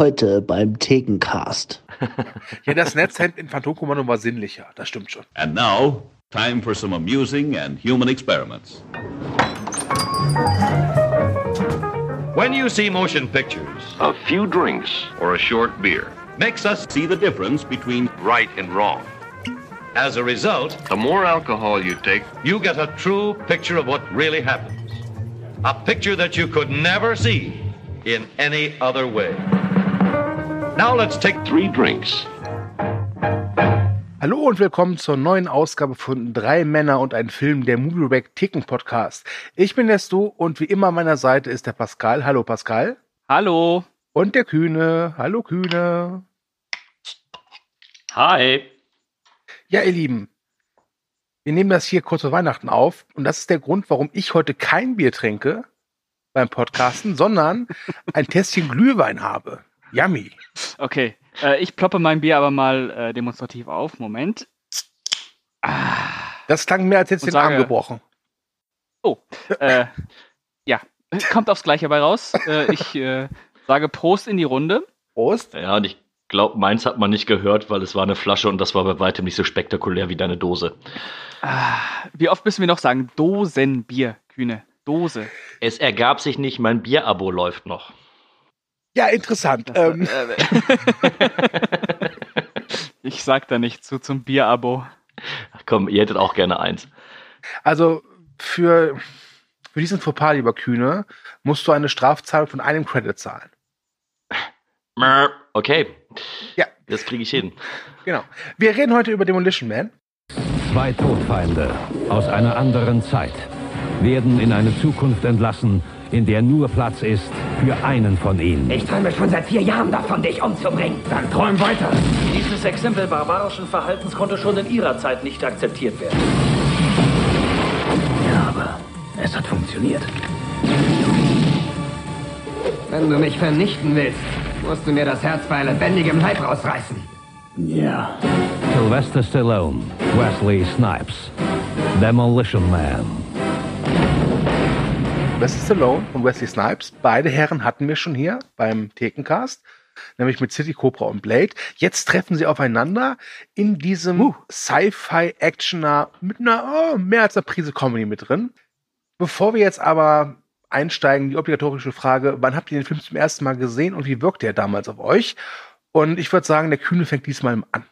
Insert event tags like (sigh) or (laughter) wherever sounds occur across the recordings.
Heute beim Thekencast. (laughs) ja, das Netzhemd in Phantomkommando war sinnlicher, das stimmt schon. And now, time for some amusing and human experiments. When you see motion pictures, a few drinks or a short beer makes us see the difference between right and wrong. As a result, the more alcohol you take, you get a true picture of what really happens. A picture that you could never see in any other way. Now let's take three drinks. Hallo und willkommen zur neuen Ausgabe von Drei Männer und ein Film, der Movie Rack Ticken Podcast. Ich bin der Stu und wie immer an meiner Seite ist der Pascal. Hallo Pascal. Hallo. Und der Kühne. Hallo Kühne. Hi. Ja, ihr Lieben, wir nehmen das hier kurz vor Weihnachten auf und das ist der Grund, warum ich heute kein Bier trinke beim Podcasten, sondern ein Tässchen Glühwein habe. Yummy. Okay, äh, ich ploppe mein Bier aber mal äh, demonstrativ auf. Moment. Ah. Das klang mehr als jetzt den sage, Arm gebrochen. Oh, äh, ja, kommt aufs Gleiche bei raus. Äh, ich äh, sage Prost in die Runde. Prost. Ja, und ich glaube, meins hat man nicht gehört, weil es war eine Flasche und das war bei weitem nicht so spektakulär wie deine Dose. Ah, wie oft müssen wir noch sagen, Dosenbier, Kühne, Dose. Es ergab sich nicht, mein Bierabo läuft noch. Ja, interessant. Ähm. Äh, (laughs) ich sag da nicht zu zum Bierabo. Komm, ihr hättet auch gerne eins. Also für, für diesen Fauxpas, lieber Kühne, musst du eine Strafzahlung von einem Credit zahlen. Okay. Ja. Das kriege ich hin. Genau. Wir reden heute über Demolition Man. Zwei Todfeinde aus einer anderen Zeit werden in eine Zukunft entlassen, in der nur Platz ist für einen von ihnen. Ich träume schon seit vier Jahren davon, dich umzubringen. Dann träum weiter. Dieses Exempel barbarischen Verhaltens konnte schon in ihrer Zeit nicht akzeptiert werden. Ja, aber es hat funktioniert. Wenn du mich vernichten willst, musst du mir das Herz bei lebendigem Leib rausreißen. Ja. Sylvester Stallone, Wesley Snipes, Demolition Man. Sylvester Stallone und Wesley Snipes, beide Herren hatten wir schon hier beim Thekencast, nämlich mit City Cobra und Blade. Jetzt treffen sie aufeinander in diesem uh. Sci-Fi-Actioner mit einer oh, mehr als einer Prise Comedy mit drin. Bevor wir jetzt aber einsteigen, die obligatorische Frage, wann habt ihr den Film zum ersten Mal gesehen und wie wirkte er damals auf euch? Und ich würde sagen, der Kühne fängt diesmal an.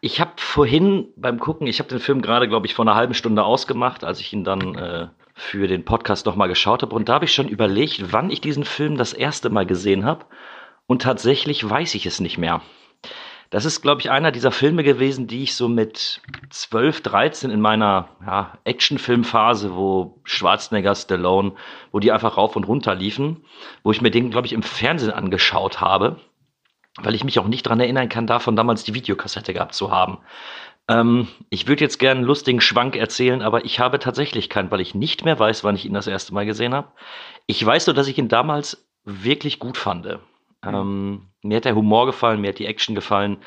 Ich habe vorhin beim Gucken, ich habe den Film gerade, glaube ich, vor einer halben Stunde ausgemacht, als ich ihn dann äh, für den Podcast nochmal geschaut habe. Und da habe ich schon überlegt, wann ich diesen Film das erste Mal gesehen habe. Und tatsächlich weiß ich es nicht mehr. Das ist, glaube ich, einer dieser Filme gewesen, die ich so mit 12, 13 in meiner ja, Actionfilmphase, wo Schwarzenegger, Stallone, wo die einfach rauf und runter liefen, wo ich mir den, glaube ich, im Fernsehen angeschaut habe, weil ich mich auch nicht daran erinnern kann, davon damals die Videokassette gehabt zu haben. Ähm, ich würde jetzt gerne einen lustigen Schwank erzählen, aber ich habe tatsächlich keinen, weil ich nicht mehr weiß, wann ich ihn das erste Mal gesehen habe. Ich weiß nur, dass ich ihn damals wirklich gut fand. Ähm, mir hat der Humor gefallen, mir hat die Action gefallen.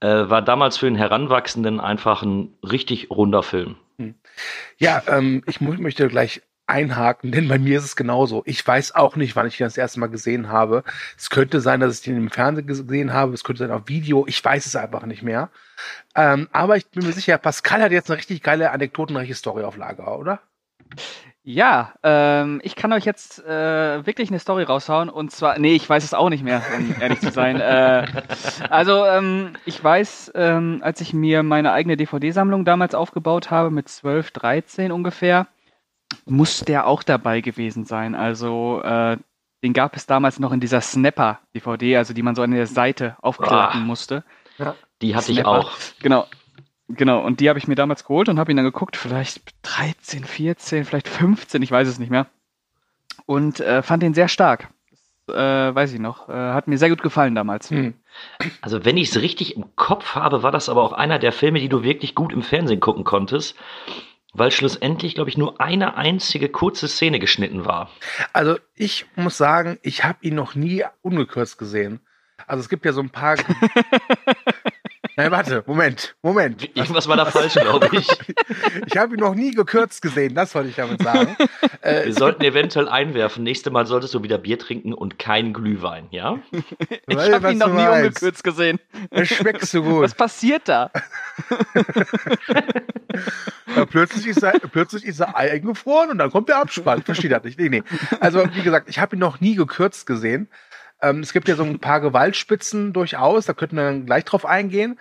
Äh, war damals für einen Heranwachsenden einfach ein richtig runder Film. Hm. Ja, ähm, ich möchte gleich einhaken, denn bei mir ist es genauso. Ich weiß auch nicht, wann ich ihn das erste Mal gesehen habe. Es könnte sein, dass ich den im Fernsehen gesehen habe. Es könnte sein auf Video. Ich weiß es einfach nicht mehr. Ähm, aber ich bin mir sicher, Pascal hat jetzt eine richtig geile anekdotenreiche Story auf Lager, oder? Ja, ähm, ich kann euch jetzt äh, wirklich eine Story raushauen und zwar, nee, ich weiß es auch nicht mehr, um (laughs) ehrlich zu sein. äh, also ähm, ich weiß, ähm, als ich mir meine eigene DVD-Sammlung damals aufgebaut habe, mit 12, 13 ungefähr, muss der auch dabei gewesen sein. Also äh, den gab es damals noch in dieser Snapper-DVD, also die man so an der Seite aufklappen oh. musste. Ja. Die hatte Snapper. ich auch. Genau. Genau, und die habe ich mir damals geholt und habe ihn dann geguckt, vielleicht 13, 14, vielleicht 15, ich weiß es nicht mehr. Und äh, fand ihn sehr stark. Das, äh, weiß ich noch. Äh, hat mir sehr gut gefallen damals. Hm. Also, wenn ich es richtig im Kopf habe, war das aber auch einer der Filme, die du wirklich gut im Fernsehen gucken konntest. Weil schlussendlich, glaube ich, nur eine einzige kurze Szene geschnitten war. Also, ich muss sagen, ich habe ihn noch nie ungekürzt gesehen. Also, es gibt ja so ein paar. (laughs) (laughs) Nein, warte, Moment, Moment. (laughs) Irgendwas war da falsch, glaube ich. (laughs) Ich habe ihn noch nie gekürzt gesehen, das wollte ich damit sagen. (laughs) Äh, Wir sollten eventuell einwerfen. Nächste Mal solltest du wieder Bier trinken und kein Glühwein, ja? Ich habe ihn noch nie meinst. ungekürzt gesehen. Es schmeckt so gut. Was passiert da? Ja, plötzlich, ist er, plötzlich ist er eingefroren und dann kommt der Abspann. Versteht das nicht. Nee, nee. Also, wie gesagt, ich habe ihn noch nie gekürzt gesehen. Ähm, es gibt ja so ein paar Gewaltspitzen durchaus, da könnten wir dann gleich drauf eingehen.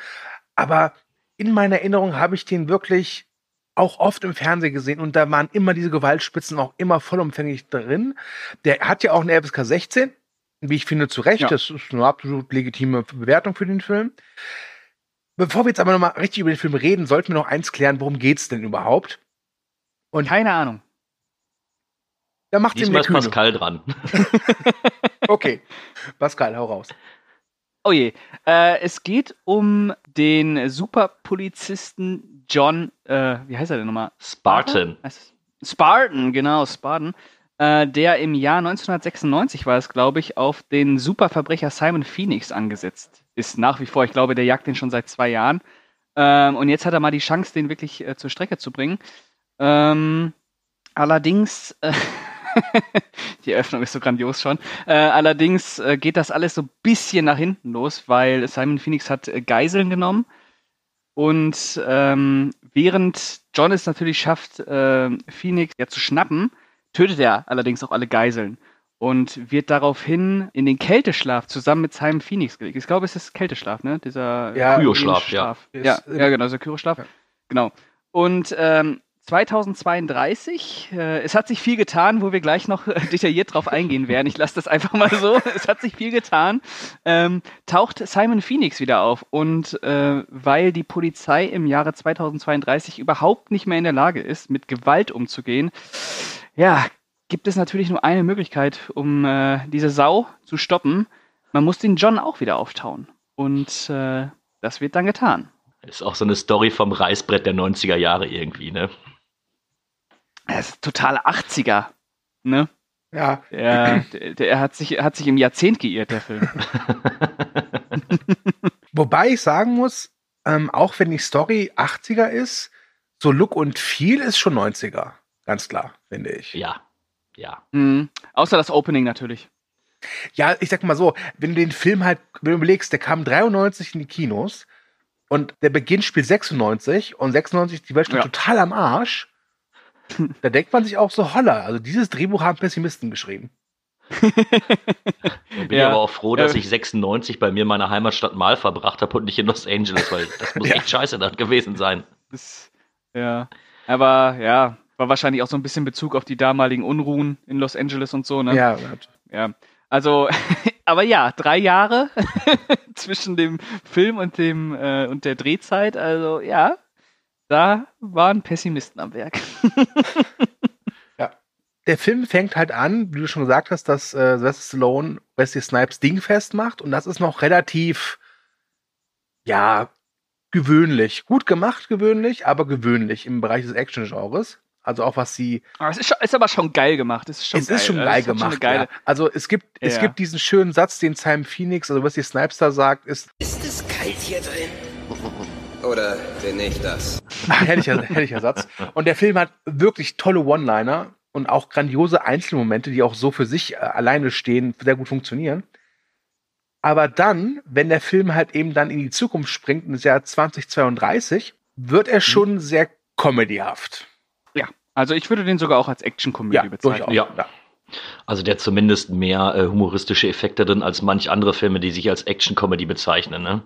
Aber in meiner Erinnerung habe ich den wirklich auch oft im Fernsehen gesehen und da waren immer diese Gewaltspitzen auch immer vollumfänglich drin. Der hat ja auch eine FSK 16, wie ich finde, zu Recht. Ja. Das ist eine absolut legitime Bewertung für den Film. Bevor wir jetzt aber nochmal richtig über den Film reden, sollten wir noch eins klären, worum geht's denn überhaupt? Und Keine Ahnung. da macht Diesmal ist. Pascal dran. (laughs) (laughs) Okay. Pascal, hau raus. Oh je. Äh, es geht um den Superpolizisten John, äh, wie heißt er denn nochmal? Spartan. Spartan, genau, Spartan. Äh, der im Jahr 1996 war es, glaube ich, auf den Superverbrecher Simon Phoenix angesetzt ist. Nach wie vor. Ich glaube, der jagt den schon seit zwei Jahren. Ähm, und jetzt hat er mal die Chance, den wirklich äh, zur Strecke zu bringen. Ähm, allerdings, äh, (laughs) (laughs) die Eröffnung ist so grandios schon. Äh, allerdings äh, geht das alles so ein bisschen nach hinten los, weil Simon Phoenix hat äh, Geiseln genommen. Und ähm, während John es natürlich schafft, äh, Phoenix ja zu schnappen, tötet er allerdings auch alle Geiseln und wird daraufhin in den Kälteschlaf zusammen mit Simon Phoenix gelegt. Ich glaube, es ist Kälteschlaf, ne? Dieser Ja, Kryoschlaf, ja. Ja, ähm, ja, genau, dieser Kryoschlaf. ja. Genau. Und ähm, 2032, äh, es hat sich viel getan, wo wir gleich noch äh, detailliert drauf eingehen (laughs) werden. Ich lasse das einfach mal so. Es hat sich viel getan. Ähm, taucht Simon Phoenix wieder auf. Und äh, weil die Polizei im Jahre 2032 überhaupt nicht mehr in der Lage ist, mit Gewalt umzugehen, ja, gibt es natürlich nur eine Möglichkeit, um äh, diese Sau zu stoppen. Man muss den John auch wieder auftauen. Und äh, das wird dann getan. Ist auch so eine Story vom Reißbrett der 90er Jahre irgendwie, ne? Das ist total 80er. Ne? Ja, Der, der, der hat, sich, hat sich im Jahrzehnt geirrt, der Film. (laughs) wobei ich sagen muss, ähm, auch wenn die Story 80er ist, so Look und Feel ist schon 90er. Ganz klar, finde ich. Ja. Ja. Mhm. Außer das Opening natürlich. Ja, ich sag mal so, wenn du den Film halt, wenn du überlegst, der kam 93 in die Kinos und der Beginn spielt 96 und 96 ist die Welt schon Ja. total am Arsch. (laughs) Da denkt man sich auch so, holla, also dieses Drehbuch haben Pessimisten geschrieben. Da bin Ja. ich aber auch froh, dass ich 96 bei mir in meiner Heimatstadt mal verbracht habe und nicht in Los Angeles, weil das muss (laughs) Ja. echt scheiße dort gewesen sein. Das, ja. Aber ja, war wahrscheinlich auch so ein bisschen Bezug auf die damaligen Unruhen in Los Angeles und so, ne? Ja, Ja, also, (laughs) aber ja, drei Jahre zwischen dem Film und dem äh, und der Drehzeit, also ja, da waren Pessimisten am Werk. (laughs) der Film fängt halt an, wie du schon gesagt hast, dass äh, Sylvester Stallone Wesley Snipes Ding festmacht und das ist noch relativ, ja, gewöhnlich. Gut gemacht, gewöhnlich, aber gewöhnlich im Bereich des Action-Genres. Also auch was sie. Aber es ist, schon, ist aber schon geil gemacht. Es ist schon es geil. ist schon geil es schon gemacht. eine geile, ja. Also es gibt, es Ja. gibt diesen schönen Satz, den Simon Phoenix, also Wesley Snipes da sagt, ist Ist es kalt hier drin? Oder bin ich das? (laughs) herrlicher, herrlicher Satz. Und der Film hat wirklich tolle One-Liner und auch grandiose Einzelmomente, die auch so für sich äh, alleine stehen, sehr gut funktionieren. Aber dann, wenn der Film halt eben dann in die Zukunft springt, in das Jahr 2032, wird Mhm. er schon sehr comedyhaft. Ja, also ich würde den sogar auch als Action-Komödie Ja, bezeichnen. durchaus. Ja. Also der zumindest mehr äh, humoristische Effekte drin als manch andere Filme, die sich als Action-Comedy bezeichnen. Ne?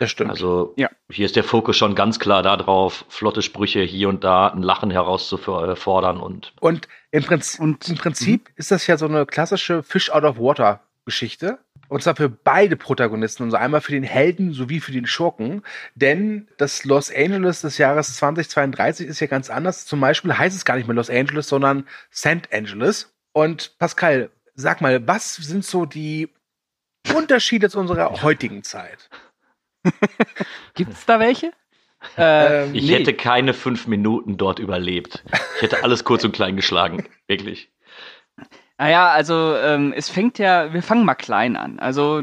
Das stimmt. Also Ja. hier ist der Fokus schon ganz klar darauf, flotte Sprüche hier und da, ein Lachen herauszufordern und Und im, Prinz Und- im Prinzip ist das ja so eine klassische Fish out of water Geschichte. Und zwar für beide Protagonisten, also einmal für den Helden sowie für den Schurken. Denn das Los Angeles des Jahres 2032 ist ja ganz anders. Zum Beispiel heißt es gar nicht mehr Los Angeles, sondern St. Angeles. Und Pascal, sag mal, was sind so die Unterschiede zu unserer heutigen Zeit? (laughs) Gibt es da welche? Äh, Ähm, ich nee. hätte keine fünf Minuten dort überlebt. Ich hätte alles kurz und klein geschlagen. (laughs) Wirklich. Naja, also ähm, es fängt ja, wir fangen mal klein an. Also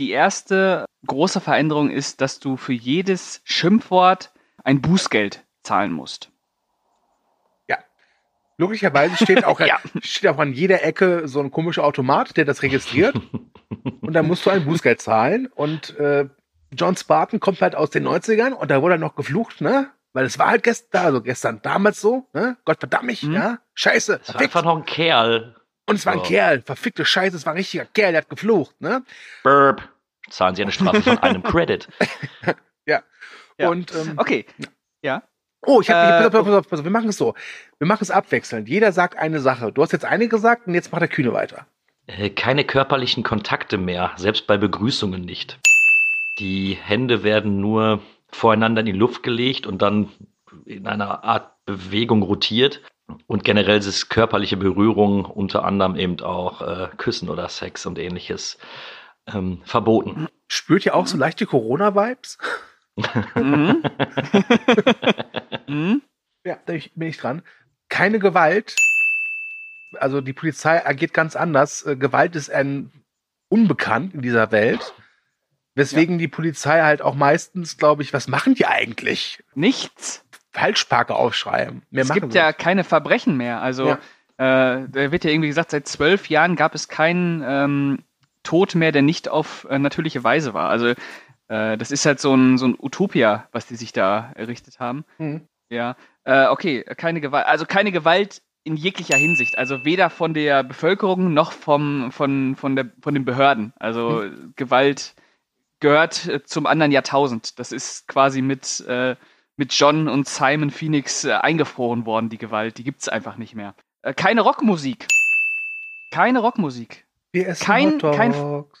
Die erste große Veränderung ist, dass du für jedes Schimpfwort ein Bußgeld zahlen musst. Logischerweise steht auch, (laughs) Ja. steht auch an jeder Ecke so ein komischer Automat, der das registriert. und dann musst du ein Bußgeld zahlen. Und äh, John Spartan kommt halt aus den 90ern und da wurde er noch geflucht, ne? Weil es war halt gestern, also gestern damals so, ne? Gott verdammt mich, ja? Scheiße, Das war einfach noch ein Kerl. Und es war ein So. Kerl, verfickte Scheiße, es war ein richtiger Kerl, der hat geflucht, ne? Burp. Zahlen Sie eine Strafe von einem Credit. (laughs) Ja. Ja. Und ähm, Okay. Ja. Oh, ich habe, Äh, pass, auf, pass, auf, pass auf, wir machen es so. Wir machen es abwechselnd. Jeder sagt eine Sache. Du hast jetzt eine gesagt und jetzt macht der Kühne weiter. Äh, Keine körperlichen Kontakte mehr, selbst bei Begrüßungen nicht. Die Hände werden nur voreinander in die Luft gelegt und dann in einer Art Bewegung rotiert. Und generell ist körperliche Berührung, unter anderem eben auch äh, Küssen oder Sex und ähnliches, ähm, verboten. Spürt ihr auch so leichte Corona-Vibes? Mhm. (laughs) mhm. Ja, da bin ich- dran. Keine Gewalt. Also die Polizei agiert ganz anders. Äh, Gewalt ist ein unbekannt in dieser Welt. Weswegen die Polizei halt auch meistens, glaube ich, was machen die eigentlich? Nichts. Falschparker aufschreiben. Mehr es gibt ja nicht. keine Verbrechen mehr. Also Ja. äh, da wird ja irgendwie gesagt, seit zwölf Jahren gab es keinen ähm, Tod mehr, der nicht auf äh, natürliche Weise war. Also äh, das ist halt so ein, so ein Utopia, was die sich da errichtet haben. Mhm. Ja, äh, okay, keine Gewalt, also keine Gewalt in jeglicher Hinsicht. Also weder von der Bevölkerung noch vom, von, von, der, von den Behörden. Also Gewalt gehört äh, zum anderen Jahrtausend. Das ist quasi mit, äh, mit John und Simon Phoenix äh, eingefroren worden, die Gewalt. Die gibt's einfach nicht mehr. Äh, keine Rockmusik. Keine Rockmusik. Wir essen kein- Hot kein- Dogs.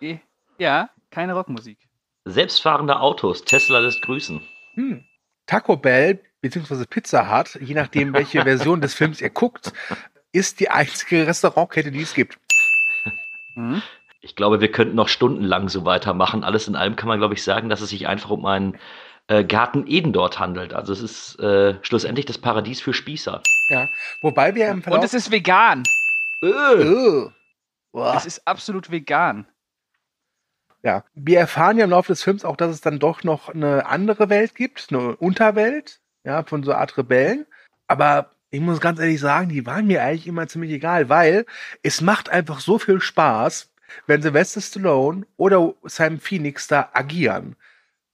Eh, Ja, keine Rockmusik. Selbstfahrende Autos, Tesla lässt grüßen. Hm. Taco Bell beziehungsweise Pizza Hut, je nachdem, (laughs) welche Version des Films ihr guckt, ist die einzige Restaurantkette, die es gibt. Mhm. Ich glaube, wir könnten noch stundenlang so weitermachen. Alles in allem kann man, glaube ich, sagen, dass es sich einfach um einen äh, Garten Eden dort handelt. Also es ist äh, schlussendlich das Paradies für Spießer. Ja. Wobei wir im Verlauf. Und es ist vegan. Ugh. Boah. Es ist absolut vegan. Ja, wir erfahren ja im Laufe des Films auch, dass es dann doch noch eine andere Welt gibt, eine Unterwelt, ja, von so einer Art Rebellen. Aber ich muss ganz ehrlich sagen, die waren mir eigentlich immer ziemlich egal, weil es macht einfach so viel Spaß, wenn Sylvester Stallone oder Simon Phoenix da agieren.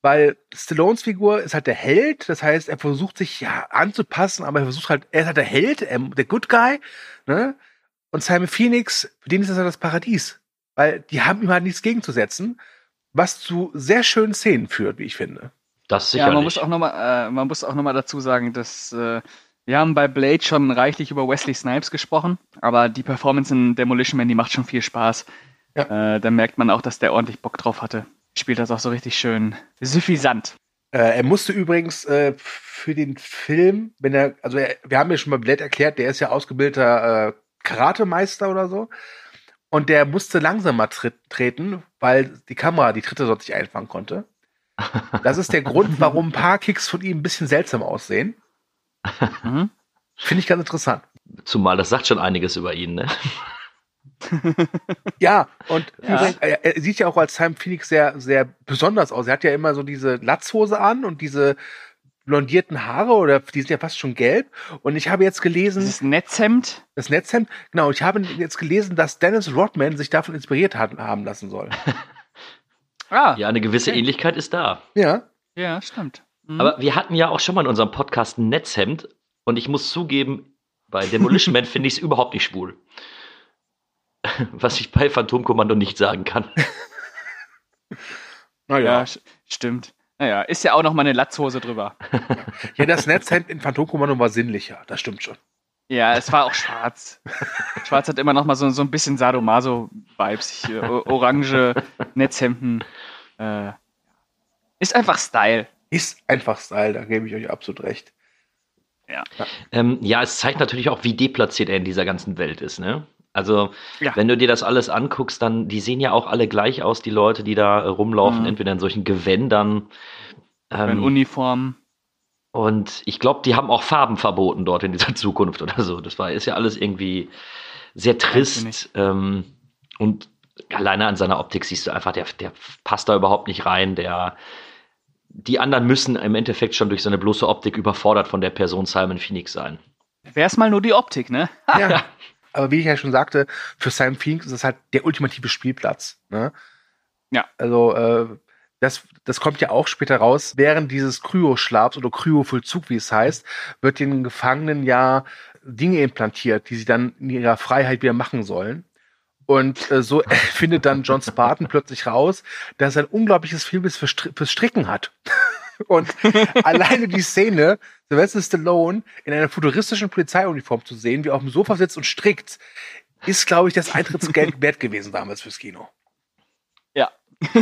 Weil Stallones Figur ist halt der Held, das heißt, er versucht sich ja anzupassen, aber er versucht halt, er ist halt der Held, der Good Guy, ne? Und Simon Phoenix, für den ist das halt das Paradies. Weil die haben ihm halt nichts gegenzusetzen, was zu sehr schönen Szenen führt, wie ich finde. Das Ja, sicherlich. man muss auch nochmal, äh, man muss auch noch mal dazu sagen, dass äh, wir haben bei Blade schon reichlich über Wesley Snipes gesprochen, aber die Performance in Demolition Man, die macht schon viel Spaß. Äh, da merkt man auch, dass der ordentlich Bock drauf hatte. Spielt das auch so richtig schön suffisant. Äh, er musste übrigens äh, für den Film, wenn er, also er, wir haben ja schon mal Blade erklärt, der ist ja ausgebildeter äh, Karatemeister oder so. Und der musste langsamer tritt, treten, weil die Kamera die Tritte dort nicht einfangen konnte. Das ist der Grund, (laughs) warum ein paar Kicks von ihm ein bisschen seltsam aussehen. Mhm. Finde ich ganz interessant. Zumal das sagt schon einiges über ihn, ne? Ja, und Ja. übrigens, er, er sieht ja auch als Simon Phoenix sehr, sehr besonders aus. Er hat ja immer so diese Latzhose an und diese blondierten Haare oder die sind ja fast schon gelb. Und ich habe jetzt gelesen. Dieses Netzhemd. Das Netzhemd, genau. Ich habe jetzt gelesen, dass Dennis Rodman sich davon inspiriert hat, haben lassen soll. (laughs) Ah, Ja, eine gewisse Okay. Ähnlichkeit ist da. Ja. ja, stimmt. Mhm. Aber wir hatten ja auch schon mal in unserem Podcast ein Netzhemd und ich muss zugeben, bei Demolition Man (laughs) finde ich es überhaupt nicht schwul. (laughs) Was ich bei Phantomkommando nicht sagen kann. ja, Naja. sch- stimmt. Naja, ist ja auch noch mal eine Latzhose drüber. (laughs) Ja, das Netzhemd in Phantomkommando war sinnlicher. Das stimmt schon. Ja, es war auch schwarz. (laughs) Schwarz hat immer noch mal so, so ein bisschen Sadomaso-Vibes. Orange Netzhemden. Äh, ist einfach Style. Ist einfach Style, da gebe ich euch absolut recht. Ja. Ähm, ja, es zeigt natürlich auch, wie deplatziert er in dieser ganzen Welt ist, ne? Also, Ja. wenn du dir das alles anguckst, dann, die sehen ja auch alle gleich aus, die Leute, die da rumlaufen, Mhm. entweder in solchen Gewändern. In Ähm, Uniform. und ich glaube, die haben auch Farben verboten dort in dieser (laughs) Zukunft oder so. Das war, ist ja alles irgendwie sehr trist. Ähm, und alleine an seiner Optik siehst du einfach, der, der passt da überhaupt nicht rein. Der, die anderen müssen im Endeffekt schon durch seine bloße Optik überfordert von der Person Simon Phoenix sein. Wär's mal nur die Optik, ne? Ja. (laughs) Aber wie ich ja schon sagte, für Simon Phoenix ist es halt der ultimative Spielplatz. Ne? Ja. Also, äh, das, das kommt ja auch später raus. Während dieses Kryoschlafs oder Kryovollzug, wie es heißt, wird den Gefangenen ja Dinge implantiert, die sie dann in ihrer Freiheit wieder machen sollen. Und äh, so (laughs) findet dann John Spartan plötzlich raus, dass er ein unglaubliches Stri fürs Stricken hat. (laughs) Und (laughs) alleine die Szene, Sylvester Stallone in einer futuristischen Polizeiuniform zu sehen, wie er auf dem Sofa sitzt und strickt, ist, glaube ich, das Eintrittsgeld (laughs) wert gewesen damals fürs Kino. Ja. (laughs)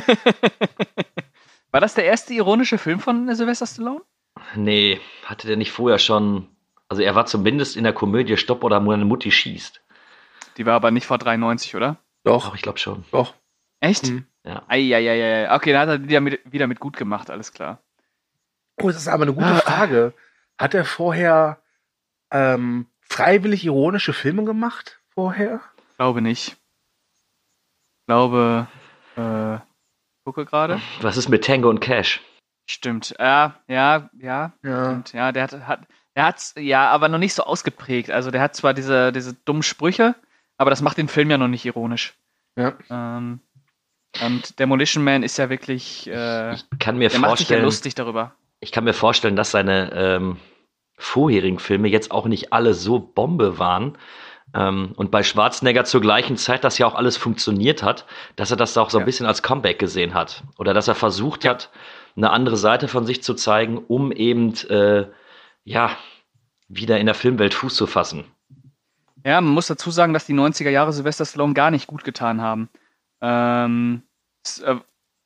War das der erste ironische Film von Sylvester Stallone? Nee, hatte der nicht vorher schon. Also er war zumindest in der Komödie Stopp oder meine Mutti schießt. Die war aber nicht vor 93, oder? Doch. Doch, ich glaube schon. Doch. Echt? Mhm. Ja. Eieieiei. Okay, da hat er wieder mit, wieder mit gut gemacht, alles klar. Oh, das ist aber eine gute Frage. Hat er vorher ähm, freiwillig ironische Filme gemacht? Vorher? Glaube nicht. Glaube, äh, gucke gerade. Was ist mit Tango und Cash? Stimmt. Ja, ja, ja. Ja. Stimmt. Ja, der hat, hat, der hat's, ja, aber noch nicht so ausgeprägt. Also der hat zwar diese, diese dummen Sprüche, aber das macht den Film ja noch nicht ironisch. Ja. Ähm, und Demolition Man ist ja wirklich, äh, Ich kann mir der macht sich ja vorstellen, lustig darüber. Ich kann mir vorstellen, dass seine ähm, vorherigen Filme jetzt auch nicht alle so Bombe waren. Ähm, und bei Schwarzenegger zur gleichen Zeit, dass ja auch alles funktioniert hat, dass er das auch so ein Ja. bisschen als Comeback gesehen hat. Oder dass er versucht hat, eine andere Seite von sich zu zeigen, um eben, äh, ja, wieder in der Filmwelt Fuß zu fassen. Ja, man muss dazu sagen, dass die 90er Jahre Sylvester Stallone gar nicht gut getan haben. Ähm, äh,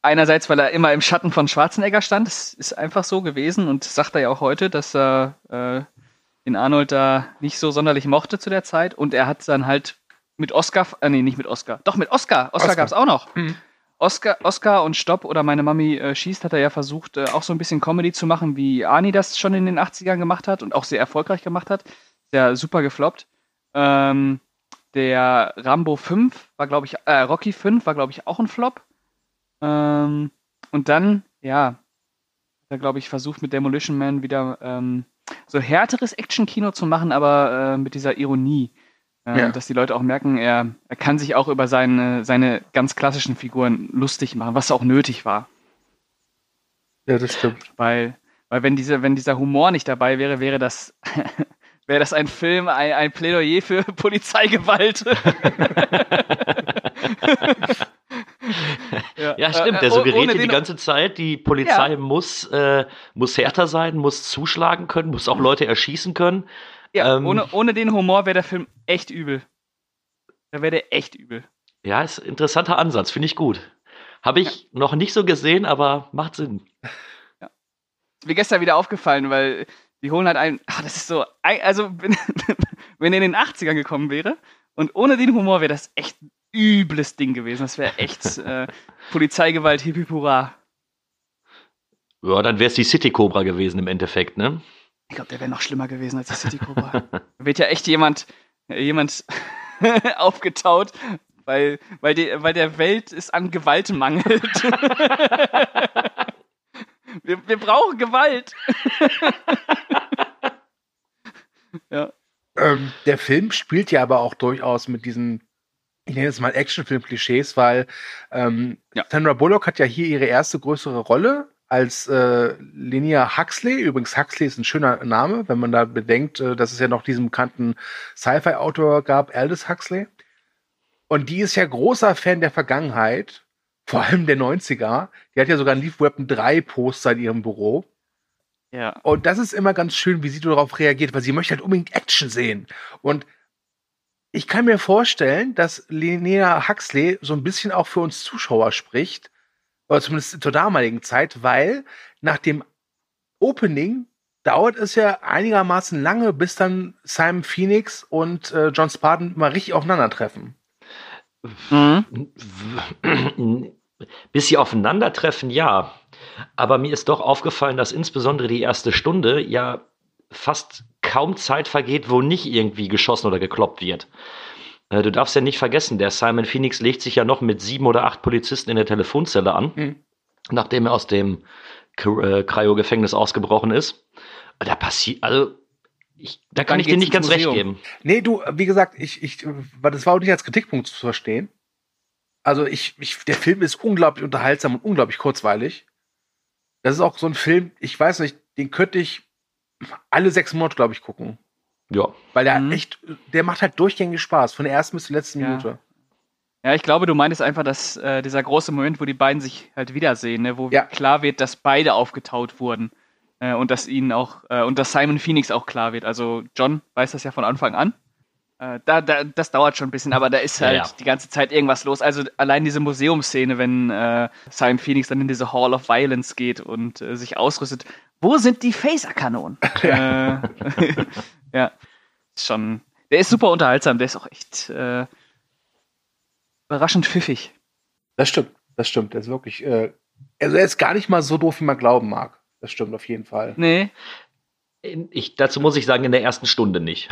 einerseits, weil er immer im Schatten von Schwarzenegger stand, das ist einfach so gewesen und sagt er ja auch heute, dass er äh, den Arnold da nicht so sonderlich mochte zu der Zeit und er hat dann halt mit Oscar, äh, nee, nicht mit Oscar, doch mit Oscar, Oscar, Oscar. gab es auch noch. Mhm. Oscar, Oscar und Stopp oder meine Mami äh, schießt, hat er ja versucht, äh, auch so ein bisschen Comedy zu machen, wie Arnie das schon in den 80ern gemacht hat und auch sehr erfolgreich gemacht hat. Sehr super gefloppt. Ähm, der Rambo 5 war, glaube ich, äh, Rocky 5 war, glaube ich, auch ein Flop. Ähm, und dann, ja, er, glaube ich, versucht mit Demolition Man wieder ähm, so härteres Action-Kino zu machen, aber äh, mit dieser Ironie. Äh, Ja. Dass die Leute auch merken, er, er kann sich auch über seine, seine ganz klassischen Figuren lustig machen, was auch nötig war. Ja, das stimmt. Weil, weil wenn, diese, wenn dieser Humor nicht dabei wäre, wäre das, (laughs) wäre das ein Film, ein, ein Plädoyer für (laughs) Polizeigewalt. (laughs) Ja, stimmt. äh, Der oh- suggeriert die ganze Zeit, die Polizei Ja. muss, äh, muss härter sein, muss zuschlagen können, muss auch Leute erschießen können. Ja, Ähm, ohne, ohne den Humor wäre der Film echt übel. Da wäre der echt übel. Ja, ist ein interessanter Ansatz, finde ich gut. Habe ich noch nicht so gesehen, aber macht Sinn. Ist mir gestern wieder aufgefallen, weil die holen halt einen. Ach, das ist so. Also, (laughs) wenn, wenn er in den 80ern gekommen wäre und ohne den Humor wäre das echt übles Ding gewesen. Das wäre echt (laughs) äh, Polizeigewalt, hippie hurra. Ja, dann wäre es die City Cobra gewesen im Endeffekt, ne? Ich glaube, der wäre noch schlimmer gewesen als die City Cobra. da wird ja echt jemand, jemand (laughs) aufgetaut, weil, weil, die, weil der Welt es an Gewalt mangelt. (laughs) wir, wir brauchen Gewalt. ja. Ähm, der Film spielt ja aber auch durchaus mit diesen, ich nenne es mal Actionfilm-Klischees, weil ähm, Ja. Sandra Bullock hat ja hier ihre erste größere Rolle als äh, Linnea Huxley. Übrigens, Huxley ist ein schöner Name, wenn man da bedenkt, äh, dass es ja noch diesen bekannten Sci-Fi-Autor gab, Aldous Huxley. Und die ist ja großer Fan der Vergangenheit, vor allem der 90er. Die hat ja sogar ein Leaf Weapon 3 Poster in ihrem Büro. Ja. Und das ist immer ganz schön, wie sie darauf reagiert, weil sie möchte halt unbedingt Action sehen. Und ich kann mir vorstellen, dass Linnea Huxley so ein bisschen auch für uns Zuschauer spricht, oder zumindest zur damaligen Zeit, weil nach dem Opening dauert es ja einigermaßen lange, bis dann Simon Phoenix und äh, John Spartan mal richtig aufeinandertreffen. Bis sie aufeinandertreffen, ja. Aber mir ist doch aufgefallen, dass insbesondere die erste Stunde ja fast kaum Zeit vergeht, wo nicht irgendwie geschossen oder gekloppt wird. Äh, du darfst ja nicht vergessen, der Simon Phoenix legt sich ja noch mit sieben oder acht Polizisten in der Telefonzelle an, Mhm. nachdem er aus dem äh, Cryo-Gefängnis ausgebrochen ist. Da passiert, also, ich, da kann ich dir nicht ganz recht Museum. geben. Nee, du, wie gesagt, ich, ich, das war auch nicht als Kritikpunkt zu verstehen. Also ich, ich, der Film ist unglaublich unterhaltsam und unglaublich kurzweilig. Das ist auch so ein Film, ich weiß nicht, den könnte ich alle sechs Monate, glaube ich, gucken. Ja. Weil der Mhm. echt, der macht halt durchgängig Spaß, von der ersten bis zur letzten Ja. Minute. Ja, ich glaube, du meintest einfach, dass äh, dieser große Moment, wo die beiden sich halt wiedersehen, ne, wo Ja. klar wird, dass beide aufgetaut wurden. Äh, und dass ihnen auch, äh, und dass Simon Phoenix auch klar wird. Also John weiß das ja von Anfang an. Äh, da, da, das dauert schon ein bisschen, aber da ist Ja, halt ja. die ganze Zeit irgendwas los. Also allein diese Museumsszene, wenn äh, Simon Phoenix dann in diese Hall of Violence geht und äh, sich ausrüstet. Wo sind die Phaserkanonen? (laughs) äh, (laughs) ja, schon. Der ist super unterhaltsam, der ist auch echt äh, überraschend pfiffig. Das stimmt, das stimmt. Der ist wirklich, äh, also er ist gar nicht mal so doof, wie man glauben mag. Das stimmt auf jeden Fall. Nee. Ich, dazu muss ich sagen, in der ersten Stunde nicht.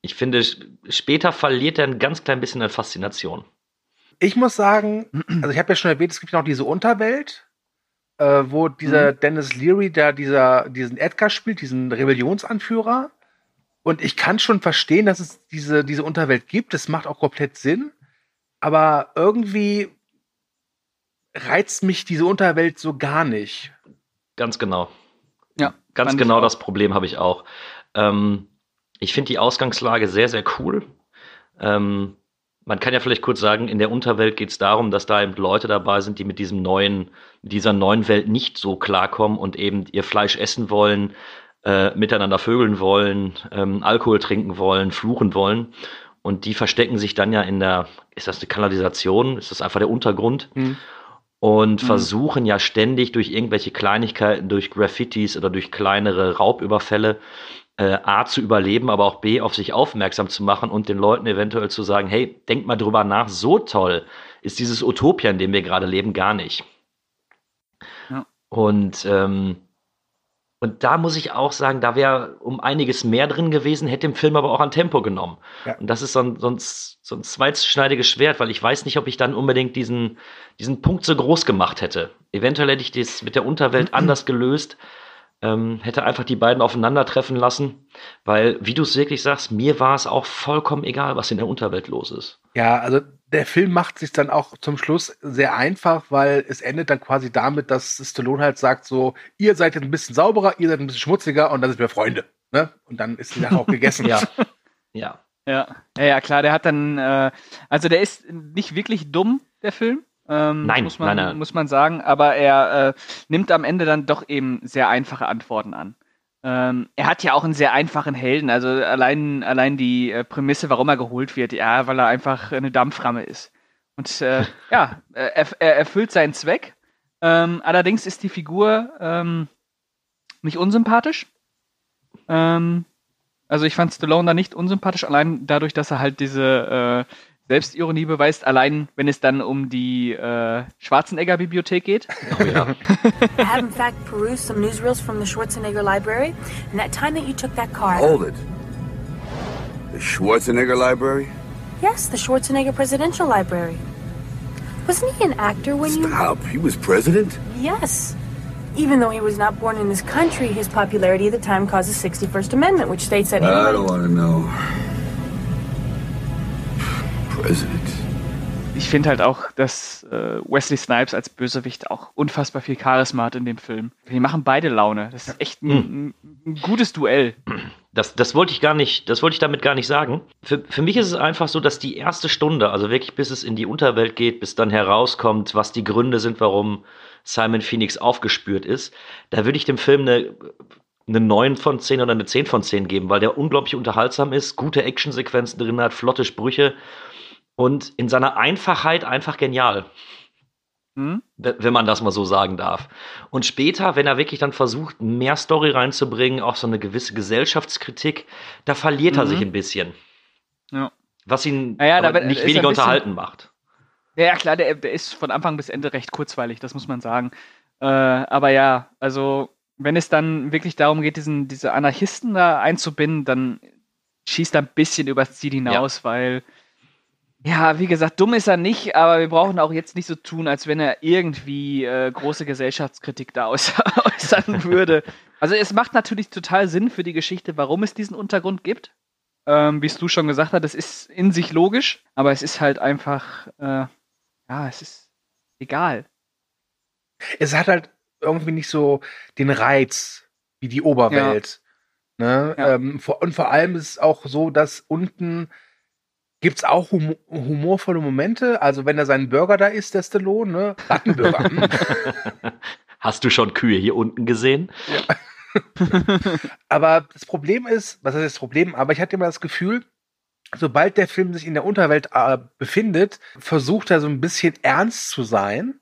Ich finde, später verliert er ein ganz klein bisschen an Faszination. Ich muss sagen, also ich habe ja schon erwähnt, es gibt ja noch diese Unterwelt, äh, wo dieser Dennis Leary, der dieser, diesen Edgar spielt, diesen Rebellionsanführer. Und ich kann schon verstehen, dass es diese, diese Unterwelt gibt. Das macht auch komplett Sinn. Aber irgendwie reizt mich diese Unterwelt so gar nicht. Ganz genau. Ja, Ganz genau das Problem habe ich auch. Ähm, ich finde die Ausgangslage sehr, sehr cool. Ähm, man kann ja vielleicht kurz sagen, in der Unterwelt geht es darum, dass da eben Leute dabei sind, die mit diesem neuen, dieser neuen Welt nicht so klarkommen und eben ihr Fleisch essen wollen, äh, miteinander vögeln wollen, ähm, Alkohol trinken wollen, fluchen wollen. Und die verstecken sich dann ja in der, ist das eine Kanalisation? Ist das einfach der Untergrund? und Mhm. versuchen ja ständig durch irgendwelche Kleinigkeiten, durch Graffitis oder durch kleinere Raubüberfälle äh, A zu überleben, aber auch B auf sich aufmerksam zu machen und den Leuten eventuell zu sagen, hey, denkt mal drüber nach, so toll ist dieses Utopia, in dem wir gerade leben, gar nicht. Ja. Und ähm, und da muss ich auch sagen, da wäre um einiges mehr drin gewesen, hätte dem Film aber auch an Tempo genommen. Ja. Und das ist so ein, so, ein, so ein zweischneidiges Schwert, weil ich weiß nicht, ob ich dann unbedingt diesen, diesen Punkt so groß gemacht hätte. Eventuell hätte ich das mit der Unterwelt (clears throat) anders gelöst, ähm, hätte einfach die beiden aufeinandertreffen lassen, weil, wie du es wirklich sagst, mir war es auch vollkommen egal, was in der Unterwelt los ist. Ja, also der Film macht sich dann auch zum Schluss sehr einfach, weil es endet dann quasi damit, dass Stallone halt sagt so, ihr seid jetzt ein bisschen sauberer, ihr seid ein bisschen schmutziger und dann sind wir Freunde. Ne? Und dann ist die Sache auch gegessen. (laughs) Ja. Ja. Ja. ja, klar, der hat dann, äh, also der ist nicht wirklich dumm, der Film. Ähm, Nein, muss man, nein, nein. muss man sagen, aber er äh, nimmt am Ende dann doch eben sehr einfache Antworten an. Ähm, er hat ja auch einen sehr einfachen Helden, also allein, allein die äh, Prämisse, warum er geholt wird, ja, weil er einfach eine Dampframme ist. Und äh, (laughs) ja, er, er erfüllt seinen Zweck. Ähm, allerdings ist die Figur ähm, nicht unsympathisch. Ähm, also ich fand Stallone da nicht unsympathisch, allein dadurch, dass er halt diese äh, Selbstironie beweist, allein wenn es dann um die äh, Schwarzenegger-Bibliothek geht. Oh ja. I have in fact perused some newsreels from the Schwarzenegger Library, and that time that you took that car. Hold it. The Schwarzenegger Library? Yes, the Schwarzenegger Presidential Library. Wasn't he an actor when you? Stop. He was president? Yes. Even though he was not born in this country, his popularity at the time caused the 61st Amendment, which states that I don't want to know. President. Ich finde halt auch, dass äh, Wesley Snipes als Bösewicht auch unfassbar viel Charisma hat in dem Film. Die machen beide Laune. Das ist echt ein, ein, ein gutes Duell. Das, das wollte ich gar nicht, das wollte ich damit gar nicht sagen. Für, für mich ist es einfach so, dass die erste Stunde, also wirklich bis es in die Unterwelt geht, bis dann herauskommt, was die Gründe sind, warum Simon Phoenix aufgespürt ist, da würde ich dem Film eine, eine 9 von 10 oder eine 10 von 10 geben, weil der unglaublich unterhaltsam ist, gute Actionsequenzen drin hat, flotte Sprüche und in seiner Einfachheit einfach genial. Hm? Wenn man das mal so sagen darf. Und später, wenn er wirklich dann versucht, mehr Story reinzubringen, auch so eine gewisse Gesellschaftskritik, da verliert er Mhm. sich ein bisschen. Ja. Was ihn Naja, da nicht er weniger unterhalten macht. Ja, ja, klar, der, der ist von Anfang bis Ende recht kurzweilig, das muss man sagen. Äh, aber ja, also wenn es dann wirklich darum geht, diesen, diese Anarchisten da einzubinden, dann schießt da ein bisschen übers Ziel hinaus, weil, ja, wie gesagt, dumm ist er nicht, aber wir brauchen auch jetzt nicht so tun, als wenn er irgendwie äh, große Gesellschaftskritik da (laughs) äußern, würde. Also es macht natürlich total Sinn für die Geschichte, warum es diesen Untergrund gibt. Ähm, wie es du schon gesagt hast, das ist in sich logisch, aber es ist halt einfach, äh, ja, es ist egal. Es hat halt irgendwie nicht so den Reiz wie die Oberwelt. Ne? Ja. Ähm, vor, und vor allem ist es auch so, dass unten gibt's auch hum humorvolle Momente. Also wenn er seinen Burger da isst, der Stallone, ne? Rattenburger. (laughs) (laughs) Hast du schon Kühe hier unten gesehen? (laughs) aber das Problem ist, was ist das Problem? Aber ich hatte immer das Gefühl, sobald der Film sich in der Unterwelt äh, befindet, versucht er so ein bisschen ernst zu sein.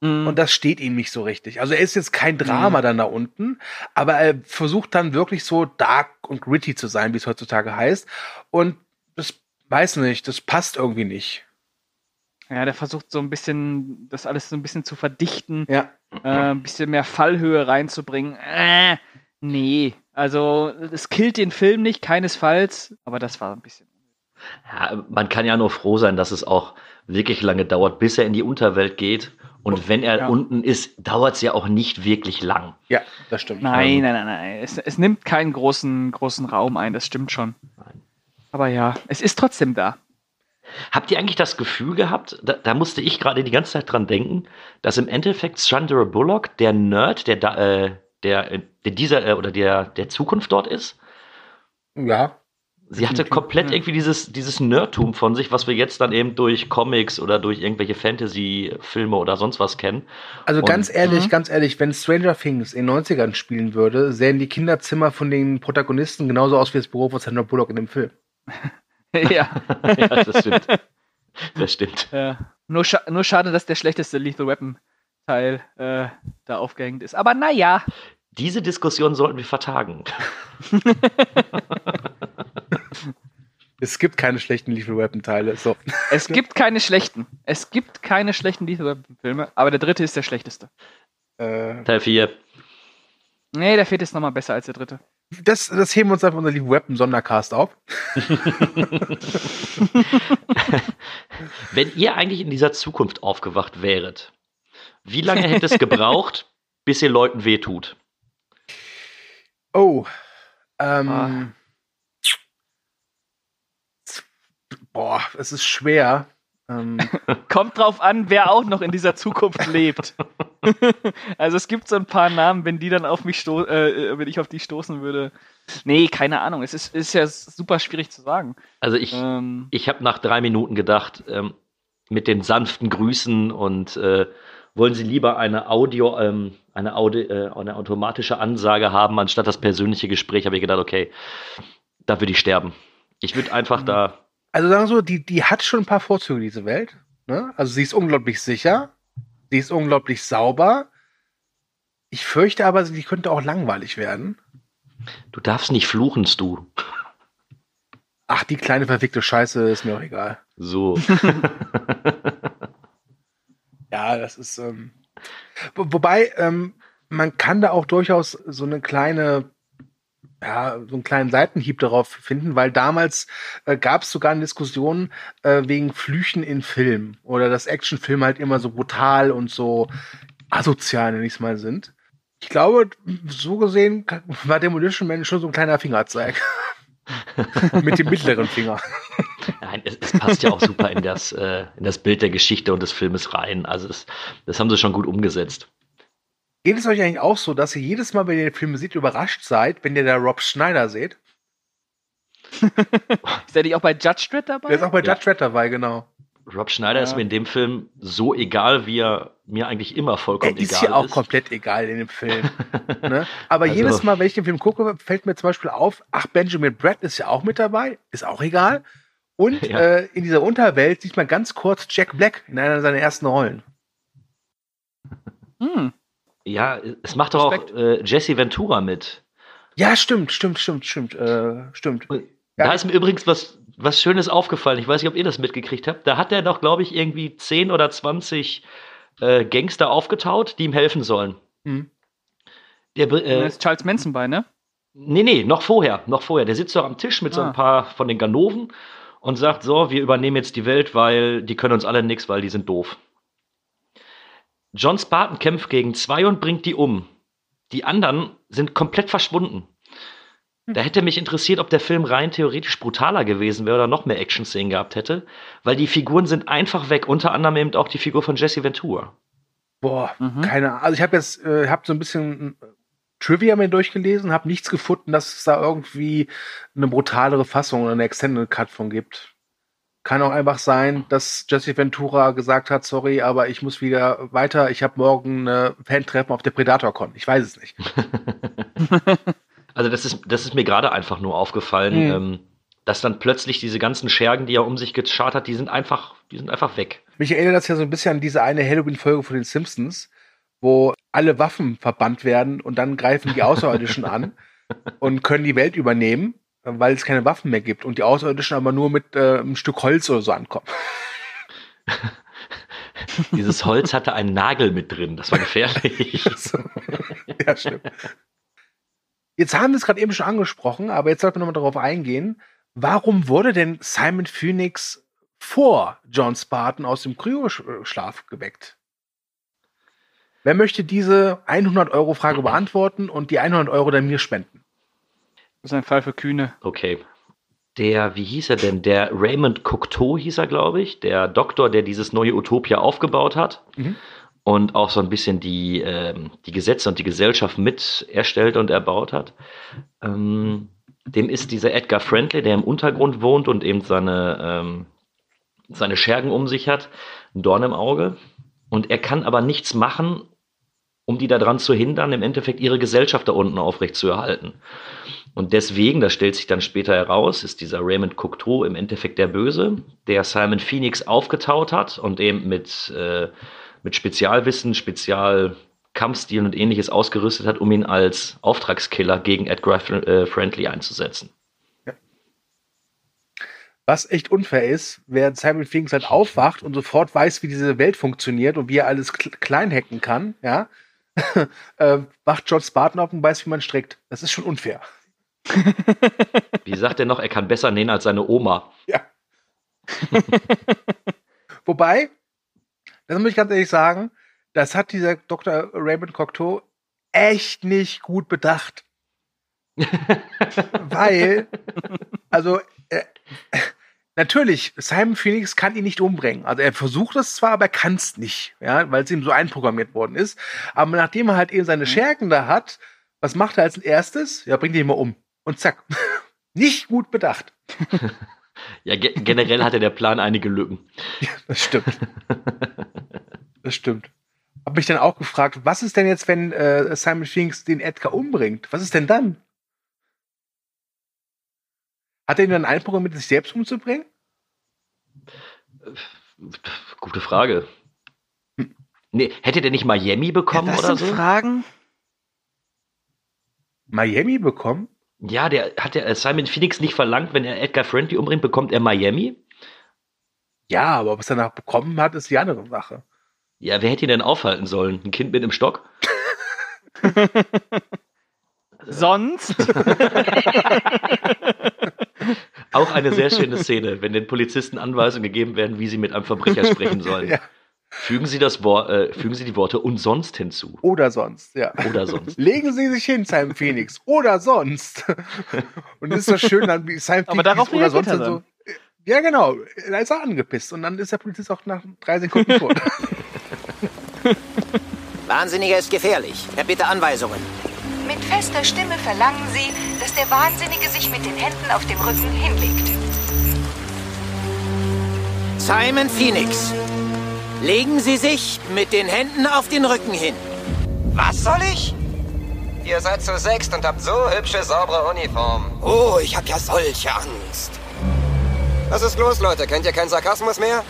Mhm. Und das steht ihm nicht so richtig. Also er ist jetzt kein Drama dann da unten, aber er versucht dann wirklich so dark und gritty zu sein, wie es heutzutage heißt. Und weiß nicht, das passt irgendwie nicht. Ja, der versucht so ein bisschen, das alles so ein bisschen zu verdichten, Ja. äh, ein bisschen mehr Fallhöhe reinzubringen. Äh, nee, also es killt den Film nicht, keinesfalls, aber das war ein bisschen. Ja, man kann ja nur froh sein, dass es auch wirklich lange dauert, bis er in die Unterwelt geht. Und wenn er Ja. unten ist, dauert es ja auch nicht wirklich lang. Ja, das stimmt. Nein, nein, nein, nein. Es, es nimmt keinen großen, großen Raum ein, das stimmt schon. Aber ja, es ist trotzdem da. Habt ihr eigentlich das Gefühl gehabt, da, da musste ich gerade die ganze Zeit dran denken, dass im Endeffekt Sandra Bullock der Nerd, der da, äh, der, äh, der dieser äh, oder der der Zukunft dort ist? Ja. Sie hatte komplett irgendwie dieses, dieses Nerdtum von sich, was wir jetzt dann eben durch Comics oder durch irgendwelche Fantasy-Filme oder sonst was kennen. Also Und- ganz Mhm. ehrlich, ganz ehrlich, wenn Stranger Things in den 90ern spielen würde, sähen die Kinderzimmer von den Protagonisten genauso aus wie das Büro von Sandra Bullock in dem Film. (laughs) ja. (laughs) ja, das stimmt. Das stimmt. Ja. Nur, scha nur schade, dass der schlechteste Lethal Weapon Teil äh, da aufgehängt ist. Aber naja. Diese Diskussion sollten wir vertagen. (laughs) Es gibt keine schlechten Lethal Weapon Teile. So. Es gibt keine schlechten. Es gibt keine schlechten Lethal Weapon Filme, aber der dritte ist der schlechteste. Äh, Teil 4. Nee, der vierte ist nochmal besser als der dritte. Das, das heben wir uns einfach unter Lethal Weapon Sondercast auf. Wenn ihr eigentlich in dieser Zukunft aufgewacht wäret, wie lange hätte es gebraucht, bis ihr Leuten wehtut? Oh. Ähm, Boah, es ist schwer. Ähm, (laughs) Kommt drauf an, wer auch noch in dieser Zukunft lebt. (laughs) also es gibt so ein paar Namen, wenn die dann auf mich sto äh, wenn ich auf die stoßen würde. Nee, keine Ahnung. Es ist, ist ja super schwierig zu sagen. Also ich, Ähm, ich habe nach drei Minuten gedacht, ähm, mit den sanften Grüßen und äh, wollen Sie lieber eine Audio, ähm, eine, Audi äh, eine automatische Ansage haben, anstatt das persönliche Gespräch, habe ich gedacht, okay, da würde ich sterben. Ich würde einfach da. also sagen wir so, die, die hat schon ein paar Vorzüge, diese Welt. Ne? Also sie ist unglaublich sicher. Sie ist unglaublich sauber. Ich fürchte aber, sie könnte auch langweilig werden. Du darfst nicht fluchen, du. Ach, die kleine verfickte Scheiße ist mir auch egal. So. (laughs) Ja, das ist. Ähm, wo, wobei, ähm, man kann da auch durchaus so eine kleine, ja, so einen kleinen Seitenhieb darauf finden, weil damals äh, gab es sogar eine Diskussion äh, wegen Flüchen in Film oder dass Actionfilme halt immer so brutal und so asozial, nenne ich es mal, sind. Ich glaube, so gesehen war Demolition Man schon so ein kleiner Fingerzeig. (laughs) Mit dem mittleren Finger. Nein, es, es passt ja auch super in das, äh, in das Bild der Geschichte und des Filmes rein. Also es, das haben sie schon gut umgesetzt. Geht es euch eigentlich auch so, dass ihr jedes Mal, wenn ihr den Film seht, überrascht seid, wenn ihr da Rob Schneider seht? (laughs) ist der nicht auch bei Judge Dredd dabei? Der ist auch bei Ja. Judge Red dabei, genau. Rob Schneider Ja. ist mir in dem Film so egal, wie er mir eigentlich immer Er vollkommen ist egal hier auch ist. komplett egal in dem Film. (laughs) ne? Aber Also- jedes Mal, wenn ich den Film gucke, fällt mir zum Beispiel auf, ach, Benjamin Brett ist ja auch mit dabei, ist auch egal. Und Ja. äh, in dieser Unterwelt sieht man ganz kurz Jack Black in einer seiner ersten Rollen. Hm. Ja, es macht doch auch äh, Jesse Ventura mit. Ja, stimmt, stimmt, stimmt, stimmt, äh, stimmt. Da ist mir übrigens was, was Schönes aufgefallen. Ich weiß nicht, ob ihr das mitgekriegt habt. Da hat er doch, glaube ich, irgendwie 10 oder 20 äh, Gangster aufgetaut, die ihm helfen sollen. Hm. Der, Da äh, ist Charles Manson bei, ne? Nee, nee, noch vorher, noch vorher. Der sitzt doch am Tisch mit so Ah. ein paar von den Ganoven und sagt so, wir übernehmen jetzt die Welt, weil die können uns alle nix, weil die sind doof. John Spartan kämpft gegen zwei und bringt die um. Die anderen sind komplett verschwunden. Da hätte mich interessiert, ob der Film rein theoretisch brutaler gewesen wäre oder noch mehr Action-Szenen gehabt hätte, weil die Figuren sind einfach weg, unter anderem eben auch die Figur von Jesse Ventura. Boah, keine Ahnung. Also ich habe jetzt, äh, habe so ein bisschen äh, Trivia mir durchgelesen, habe nichts gefunden, dass es da irgendwie eine brutalere Fassung oder eine Extended Cut von gibt. Kann auch einfach sein, dass Jesse Ventura gesagt hat, sorry, aber ich muss wieder weiter. Ich habe morgen eine Fan-Treffen auf der Predator-Con. Ich weiß es nicht. (laughs) Also das ist, das ist mir gerade einfach nur aufgefallen, Mhm. ähm, dass dann plötzlich diese ganzen Schergen, die er um sich geschart hat, die sind einfach, die sind einfach weg. Mich erinnert das ja so ein bisschen an diese eine Halloween-Folge von den Simpsons, wo alle Waffen verbannt werden und dann greifen die Außerirdischen an (laughs) und können die Welt übernehmen, weil es keine Waffen mehr gibt und die Außerirdischen aber nur mit äh, einem Stück Holz oder so ankommen. (laughs) Dieses Holz hatte einen Nagel mit drin, das war gefährlich. (laughs) ja, stimmt. Jetzt haben wir es gerade eben schon angesprochen, aber jetzt sollten wir nochmal darauf eingehen. Warum wurde denn Simon Phoenix vor John Spartan aus dem Kryoschlaf geweckt? Wer möchte diese 100-Euro-Frage (clears throat) beantworten und die 100 Euro dann mir spenden? Das ist ein Fall für Kühne. Okay. Der, wie hieß er denn? Der Raymond Cocteau hieß er, glaube ich. Der Doktor, der dieses neue Utopia aufgebaut hat. Mhm. Und auch so ein bisschen die, ähm, die Gesetze und die Gesellschaft mit erstellt und erbaut hat. Ähm, dem ist dieser Edgar Friendly, der im Untergrund wohnt und eben seine, ähm, seine Schergen um sich hat, ein Dorn im Auge. Und er kann aber nichts machen, um die daran zu hindern, im Endeffekt ihre Gesellschaft da unten aufrechtzuerhalten. Und deswegen, das stellt sich dann später heraus, ist dieser Raymond Cocteau im Endeffekt der Böse, der Simon Phoenix aufgetaut hat und eben mit, äh, mit Spezialwissen, Spezialkampfstilen und ähnliches ausgerüstet hat, um ihn als Auftragskiller gegen Edgar äh, Friendly einzusetzen. Was echt unfair ist, während Simon Phoenix halt aufwacht und sofort weiß, wie diese Welt funktioniert und wie er alles kl klein hacken kann, ja, (laughs) äh, wacht John Spartan auf und weiß, wie man strickt. Das ist schon unfair. (laughs) Wie sagt er noch, er kann besser nähen als seine Oma. Ja. (laughs) Wobei, das muss ich ganz ehrlich sagen, das hat dieser Dr. Raymond Cocteau echt nicht gut bedacht. Weil, also, äh, natürlich, Simon Phoenix kann ihn nicht umbringen. Also er versucht es zwar, aber er kann es nicht, ja, weil es ihm so einprogrammiert worden ist. Aber nachdem er halt eben seine Schergen da hat, was macht er als erstes? Ja, bringt ihn mal um. Und zack. (laughs) nicht gut bedacht. (laughs) Ja, ge generell hatte der Plan einige Lücken. Das stimmt. Das stimmt. Hab mich dann auch gefragt, was ist denn jetzt, wenn äh, Simon Phoenix den Edgar umbringt? Was ist denn dann? Hat er ihn dann einprogrammiert, sich selbst umzubringen? Gute Frage. Nee, hätte der nicht Miami bekommen das oder sind so? Fragen. Miami bekommen? Ja, der hat der äh, Simon Phoenix nicht verlangt, wenn er Edgar Friendly umbringt, bekommt er Miami? Ja, aber was er danach bekommen hat, ist die andere Sache. Ja, wer hätte ihn denn aufhalten sollen? Ein Kind mit einem Stock? (laughs) Sonst? (laughs) (laughs) Auch eine sehr schöne Szene, wenn den Polizisten Anweisungen gegeben werden, wie sie mit einem Verbrecher sprechen sollen. (laughs) Ja. Fügen Sie das Wort, äh, fügen Sie die Worte und sonst hinzu. Oder sonst, ja. Oder sonst. Legen Sie sich hin, Simon Phoenix. Oder sonst. (laughs) Und das ist so schön, dann wie Simon Aber Phoenix darauf oder sonst dann so. Ja, genau. Da ist er angepisst. Und dann ist der Polizist auch nach drei Sekunden tot. (laughs) Wahnsinniger ist gefährlich. Er bitte Anweisungen. Mit fester Stimme verlangen Sie, dass der Wahnsinnige sich mit den Händen auf dem Rücken hinlegt. Simon Phoenix. Legen Sie sich mit den Händen auf den Rücken hin. Was soll ich? Ihr seid zu sechst und habt so hübsche, saubere Uniformen. Oh, ich hab ja solche Angst. Was ist los, Leute? Kennt ihr keinen Sarkasmus mehr?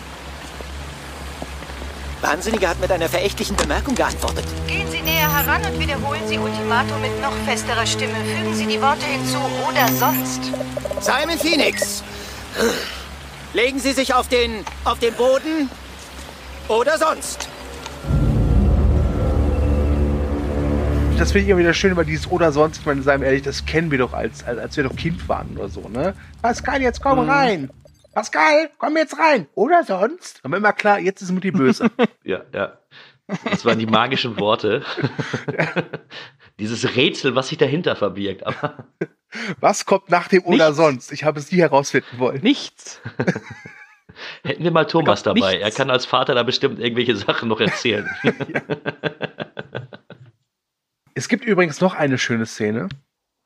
Wahnsinniger hat mit einer verächtlichen Bemerkung geantwortet. Gehen Sie näher heran und wiederholen Sie Ultimatum mit noch festerer Stimme. Fügen Sie die Worte hinzu oder sonst. Simon Phoenix. Legen Sie sich auf den, auf den Boden oder sonst. das finde ich immer wieder schön über dieses oder sonst. Ich meine, seien wir ehrlich, das kennen wir doch als, als, als wir doch Kind waren oder so, ne? Pascal, jetzt komm Mhm. rein. Pascal, komm jetzt rein. Oder sonst? Dann war immer klar, jetzt ist Mutti böse. (laughs) Ja, ja. Das waren die magischen Worte. (laughs) Dieses Rätsel, was sich dahinter verbirgt. Aber Was kommt nach dem oder sonst? Ich habe es nie herausfinden wollen. Nichts. (laughs) hätten wir mal Thomas dabei. nichts. Er kann als Vater da bestimmt irgendwelche Sachen noch erzählen. Es gibt übrigens noch eine schöne Szene.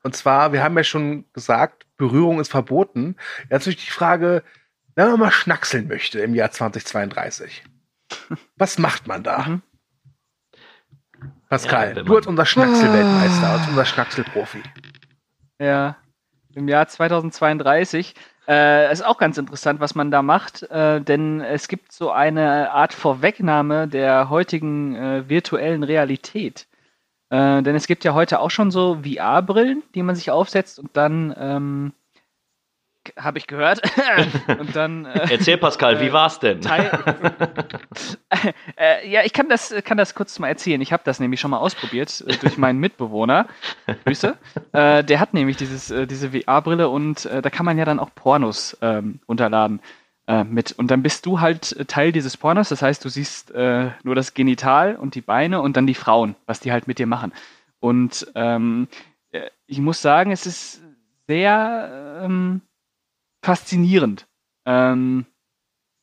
Und zwar, wir haben ja schon gesagt, Berührung ist verboten. Jetzt natürlich die Frage, wenn man mal schnackseln möchte im Jahr 2032. Was macht man da? Mhm. Pascal, Ja, du als unser Schnackselweltmeister, als unser Schnackselprofi. Ja, im Jahr 2032. Äh, ist auch ganz interessant, was man da macht, äh, denn es gibt so eine Art Vorwegnahme der heutigen äh, virtuellen Realität. Äh, denn es gibt ja heute auch schon so VR-Brillen, die man sich aufsetzt und dann, ähm, habe ich gehört, (laughs) und dann. Äh, Erzähl Pascal, wie war's denn? Teil, (laughs) (laughs) äh, ja, ich kann das, kann das kurz mal erzählen. Ich habe das nämlich schon mal ausprobiert äh, durch meinen Mitbewohner. Grüße. Äh, der hat nämlich dieses, äh, diese VR-Brille und äh, da kann man ja dann auch Pornos ähm, runterladen äh, mit. Und dann bist du halt äh, Teil dieses Pornos. Das heißt, du siehst äh, nur das Genital und die Beine und dann die Frauen, was die halt mit dir machen. Und ähm, äh, ich muss sagen, es ist sehr ähm, faszinierend. Ähm,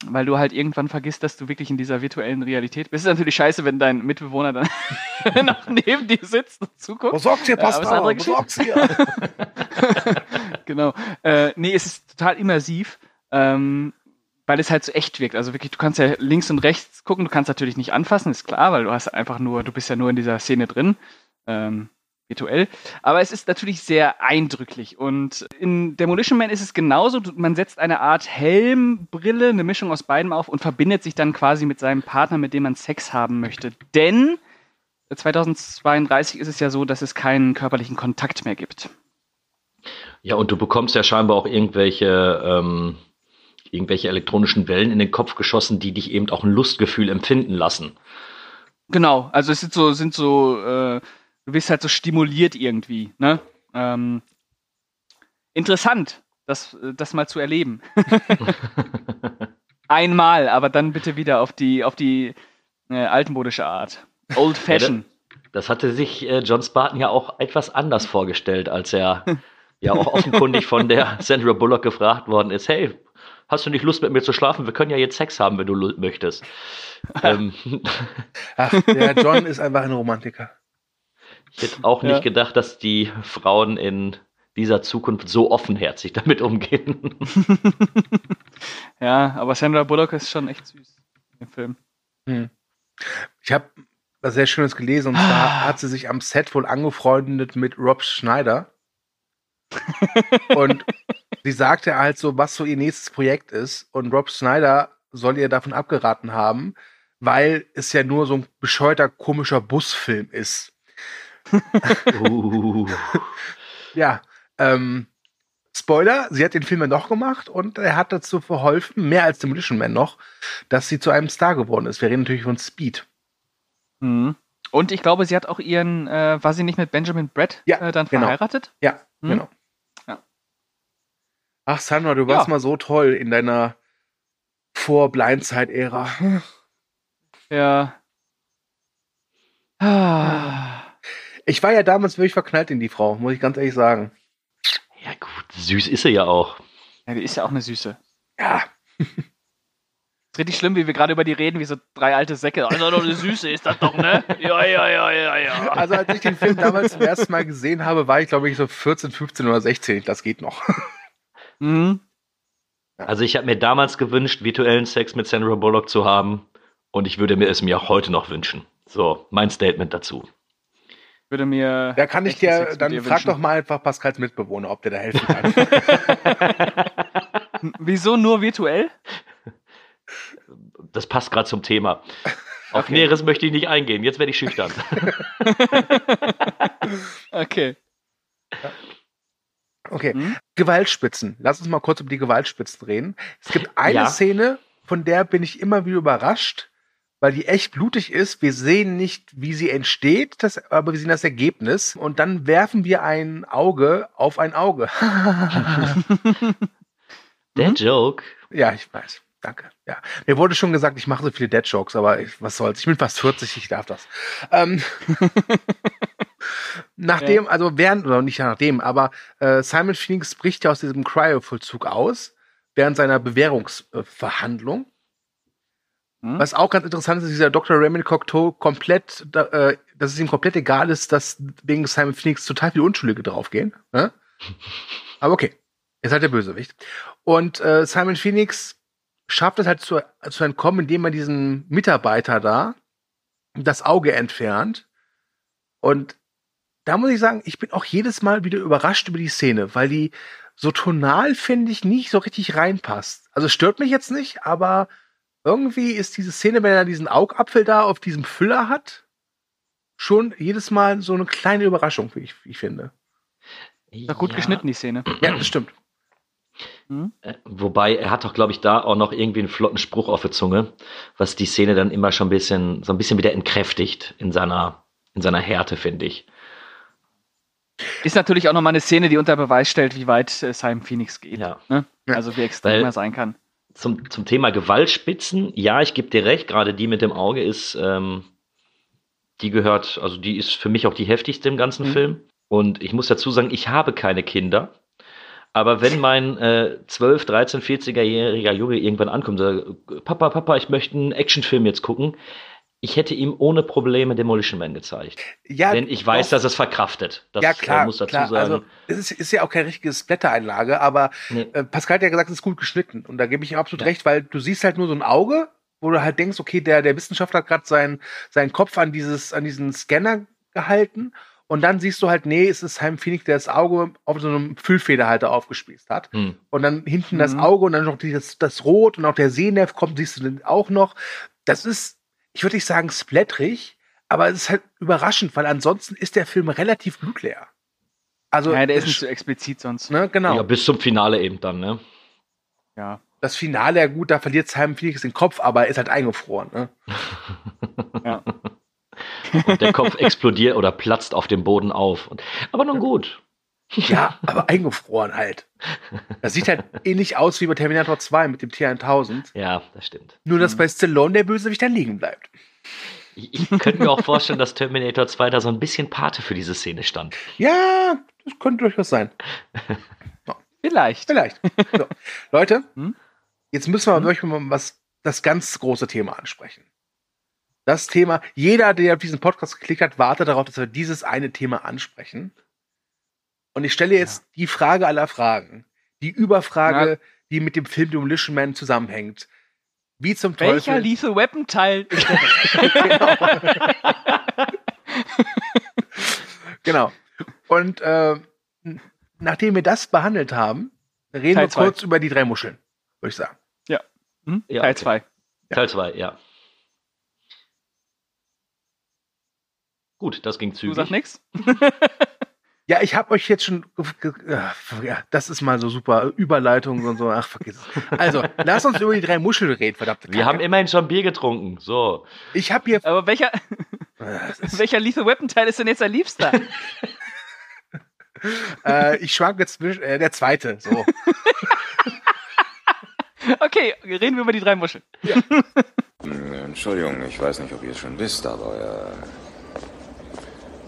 weil du halt irgendwann vergisst, dass du wirklich in dieser virtuellen Realität bist. Es ist natürlich scheiße, wenn dein Mitbewohner dann (laughs) noch neben dir sitzt und zuguckt. Ihr, Ja, aber ist eine Pascal, andere besorgt ihr. genau. Äh, nee, es ist total immersiv, ähm, weil es halt so echt wirkt. Also wirklich, du kannst ja links und rechts gucken, du kannst natürlich nicht anfassen, ist klar, weil du hast einfach nur, du bist ja nur in dieser Szene drin. Ähm, virtuell. Aber es ist natürlich sehr eindrücklich. Und in Demolition Man ist es genauso. Man setzt eine Art Helmbrille, eine Mischung aus beidem auf und verbindet sich dann quasi mit seinem Partner, mit dem man Sex haben möchte. Denn 2032 ist es ja so, dass es keinen körperlichen Kontakt mehr gibt. Ja, und du bekommst ja scheinbar auch irgendwelche, ähm, irgendwelche elektronischen Wellen in den Kopf geschossen, die dich eben auch ein Lustgefühl empfinden lassen. Genau, also es sind so, sind so, äh, du wirst halt so stimuliert irgendwie, ne? Ähm, interessant, das, äh, das mal zu erleben. (laughs) Einmal, aber dann bitte wieder auf die, auf die äh, altmodische Art. Old Fashion. Das hatte sich äh, John Spartan ja auch etwas anders vorgestellt, als er ja auch offenkundig von der (laughs) Sandra Bullock gefragt worden ist, hey, hast du nicht Lust mit mir zu schlafen? Wir können ja jetzt Sex haben, wenn du möchtest. (laughs) ähm, Ach, der John ist einfach ein Romantiker. Ich hätte auch Ja. nicht gedacht, dass die Frauen in dieser Zukunft so offenherzig damit umgehen. (laughs) Ja, aber Sandra Bullock ist schon echt süß im Film. Hm. Ich habe was sehr Schönes gelesen und Ah. zwar hat sie sich am Set wohl angefreundet mit Rob Schneider. und (laughs) sie sagte halt so, was so ihr nächstes Projekt ist. Und Rob Schneider soll ihr davon abgeraten haben, weil es ja nur so ein bescheuerter, komischer Busfilm ist. Uh, (laughs) Ja, ähm, Spoiler, sie hat den Film ja noch gemacht und er hat dazu verholfen, mehr als Demolition Man noch, dass sie zu einem Star geworden ist. Wir reden natürlich von Speed. Mhm. Und ich glaube, sie hat auch ihren, äh, war sie nicht mit Benjamin Brett Ja, äh, dann genau. verheiratet? Ja, Mhm. genau. Ja. Ach, Sandra, du warst Ja. mal so toll in deiner Vor-Blindzeit-Ära. Ja. Ah. Ich war ja damals wirklich verknallt in die Frau, muss ich ganz ehrlich sagen. ja gut, süß ist sie ja auch. Ja, die ist ja auch eine Süße. Ja. (laughs) Ist richtig schlimm, wie wir gerade über die reden, wie so drei alte Säcke. Also doch eine Süße ist das doch, ne? Ja, ja, ja, ja, ja. Also als ich den Film damals zum ersten Mal gesehen habe, war ich glaube ich so 14, 15 oder 16. Das geht noch. (laughs) Mhm. Also ich habe mir damals gewünscht, virtuellen Sex mit Sandra Bullock zu haben und ich würde mir es mir auch heute noch wünschen. So, mein Statement dazu. Würde mir. Da kann ich dir, dann dir frag wünschen. doch mal einfach Pascals Mitbewohner, ob der da helfen kann. (laughs) Wieso nur virtuell? Das passt gerade zum Thema. Auf Okay. Näheres möchte ich nicht eingehen. Jetzt werde ich schüchtern. (laughs) Okay. Okay. Hm? Gewaltspitzen. Lass uns mal kurz über die Gewaltspitzen reden. Es gibt eine Ja. Szene, von der bin ich immer wieder überrascht. Weil die echt blutig ist. Wir sehen nicht, wie sie entsteht, das, aber wir sehen das Ergebnis. Und dann werfen wir ein Auge auf ein Auge. (laughs) Der Joke. Ja, ich weiß. Danke. Ja. Mir wurde schon gesagt, ich mache so viele Dead-Jokes, aber ich, was soll's. Ich bin fast 40, ich darf das. Ähm, (laughs) nachdem, also während, oder nicht nachdem, aber äh, Simon Phoenix bricht ja aus diesem Cryo-Vollzug aus, während seiner Bewährungsverhandlung. Hm? Was auch ganz interessant ist, dieser Dr. Raymond Cocteau komplett, äh, dass es ihm komplett egal ist, dass wegen Simon Phoenix total viele Unschuldige draufgehen. Ne? (laughs) Aber okay, ist halt der Bösewicht. Und äh, Simon Phoenix schafft es halt zu, zu entkommen, indem er diesen Mitarbeiter da das Auge entfernt. Und da muss ich sagen, ich bin auch jedes Mal wieder überrascht über die Szene, weil die so tonal, finde ich, nicht so richtig reinpasst. Also stört mich jetzt nicht, aber irgendwie ist diese Szene, wenn er diesen Augapfel da auf diesem Füller hat, schon jedes Mal so eine kleine Überraschung, wie ich, wie ich finde. Na gut Ja. geschnitten, die Szene. Ja, das stimmt. Äh, Wobei, er hat doch, glaube ich, da auch noch irgendwie einen flotten Spruch auf der Zunge, was die Szene dann immer schon ein bisschen, so ein bisschen wieder entkräftigt in seiner, in seiner Härte, finde ich. Ist natürlich auch nochmal eine Szene, die unter Beweis stellt, wie weit äh, Simon Phoenix geht. Ja. Ne? Also wie extrem Weil- er sein kann. Zum, zum Thema Gewaltspitzen, ja, ich gebe dir recht, gerade die mit dem Auge ist, ähm, die gehört, also die ist für mich auch die heftigste im ganzen Mhm. Film. Und ich muss dazu sagen, ich habe keine Kinder. Aber wenn mein äh, 12, 13, 40er-jähriger Junge irgendwann ankommt und sagt, Papa, Papa, ich möchte einen Actionfilm jetzt gucken, ich hätte ihm ohne Probleme Demolition Man gezeigt. Ja, Denn ich weiß, dass es verkraftet. Das ja, klar, muss dazu klar. sagen. Also, es ist, ist ja auch keine richtige Splatter-Einlage, aber Nee. äh, Pascal hat ja gesagt, es ist gut geschnitten. Und da gebe ich ihm absolut recht, weil du siehst halt nur so ein Auge, wo du halt denkst, okay, der, der Wissenschaftler hat gerade seinen, seinen Kopf an, dieses, an diesen Scanner gehalten. Und dann siehst du halt, nee, es ist Simon Phoenix, der das Auge auf so einem Füllfederhalter aufgespießt hat. Hm. Und dann hinten das Mhm. Auge und dann noch dieses, das Rot und auch der Sehnerv kommt, siehst du den auch noch. Das ist, ich würde nicht sagen splättrig, aber es ist halt überraschend, weil ansonsten ist der Film relativ blutleer. Also, ja, der ist es- nicht so explizit sonst. ne, genau. Ja, bis zum Finale eben dann, ne? Ja. Das Finale, ja gut, da verliert Simon Phoenix den Kopf, aber er ist halt eingefroren. Ne? ja. (laughs) Und der Kopf explodiert oder platzt auf dem Boden auf. Aber nun gut. (laughs) Ja, aber eingefroren halt. Das sieht halt (laughs) ähnlich aus wie bei Terminator 2 mit dem T-1000. Ja, das stimmt. Nur, dass bei Stallone der Bösewicht dann liegen bleibt. Ich, ich könnte mir auch vorstellen, dass Terminator 2 da so ein bisschen Pate für diese Szene stand. Ja, das könnte durchaus sein. (laughs) Vielleicht. Vielleicht. So. Leute, Hm? jetzt müssen wir euch mal was, das ganz große Thema ansprechen. Das Thema, jeder, der auf diesen Podcast geklickt hat, wartet darauf, dass wir dieses eine Thema ansprechen. Und ich stelle jetzt die Frage aller Fragen. Die Überfrage, die mit dem Film Demolition Man zusammenhängt. Wie zum Welcher Teufel. Lethal Weapon Teil der? Genau. Und äh, nachdem wir das behandelt haben, reden Teil wir zwei. kurz über die drei Muscheln, würde ich sagen. ja. Hm? Ja, Teil okay. 2. Teil 2, ja. Gut, das ging Du zügig. sagst nix? (laughs) Ja, ich habe euch jetzt schon. äh, Ja, das ist mal so super Überleitung und so. Ach, vergiss es. Also, lass uns über die drei Muscheln reden, verdammte Wir haben immerhin schon Bier getrunken. So. Ich habe hier. Aber welcher, (laughs) welcher Lethal Weapon Teil ist denn jetzt dein Liebster? (laughs) äh, ich schwanke zwischen. Äh, der zweite. So. (laughs) Okay, reden wir über die drei Muscheln. Entschuldigung, ich weiß nicht, ob ihr es schon wisst, aber euer,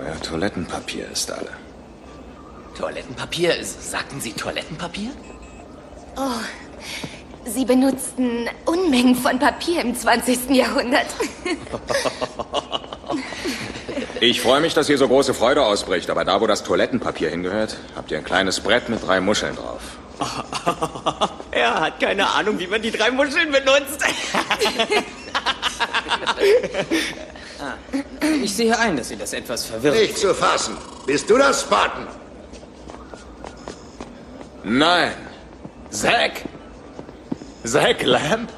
euer Toilettenpapier ist alle. Toilettenpapier? Sagten Sie Toilettenpapier? Oh, Sie benutzten Unmengen von Papier im 20. Jahrhundert. (laughs) Ich freue mich, dass hier so große Freude ausbricht, aber da, wo das Toilettenpapier hingehört, habt ihr ein kleines Brett mit drei Muscheln drauf. (laughs) Er hat keine Ahnung, wie man die drei Muscheln benutzt. (laughs) ich sehe ein, dass Sie das etwas verwirrt. Nicht zu fassen. Bist du das, Spartan? Nein. Zack? Zack Lamb?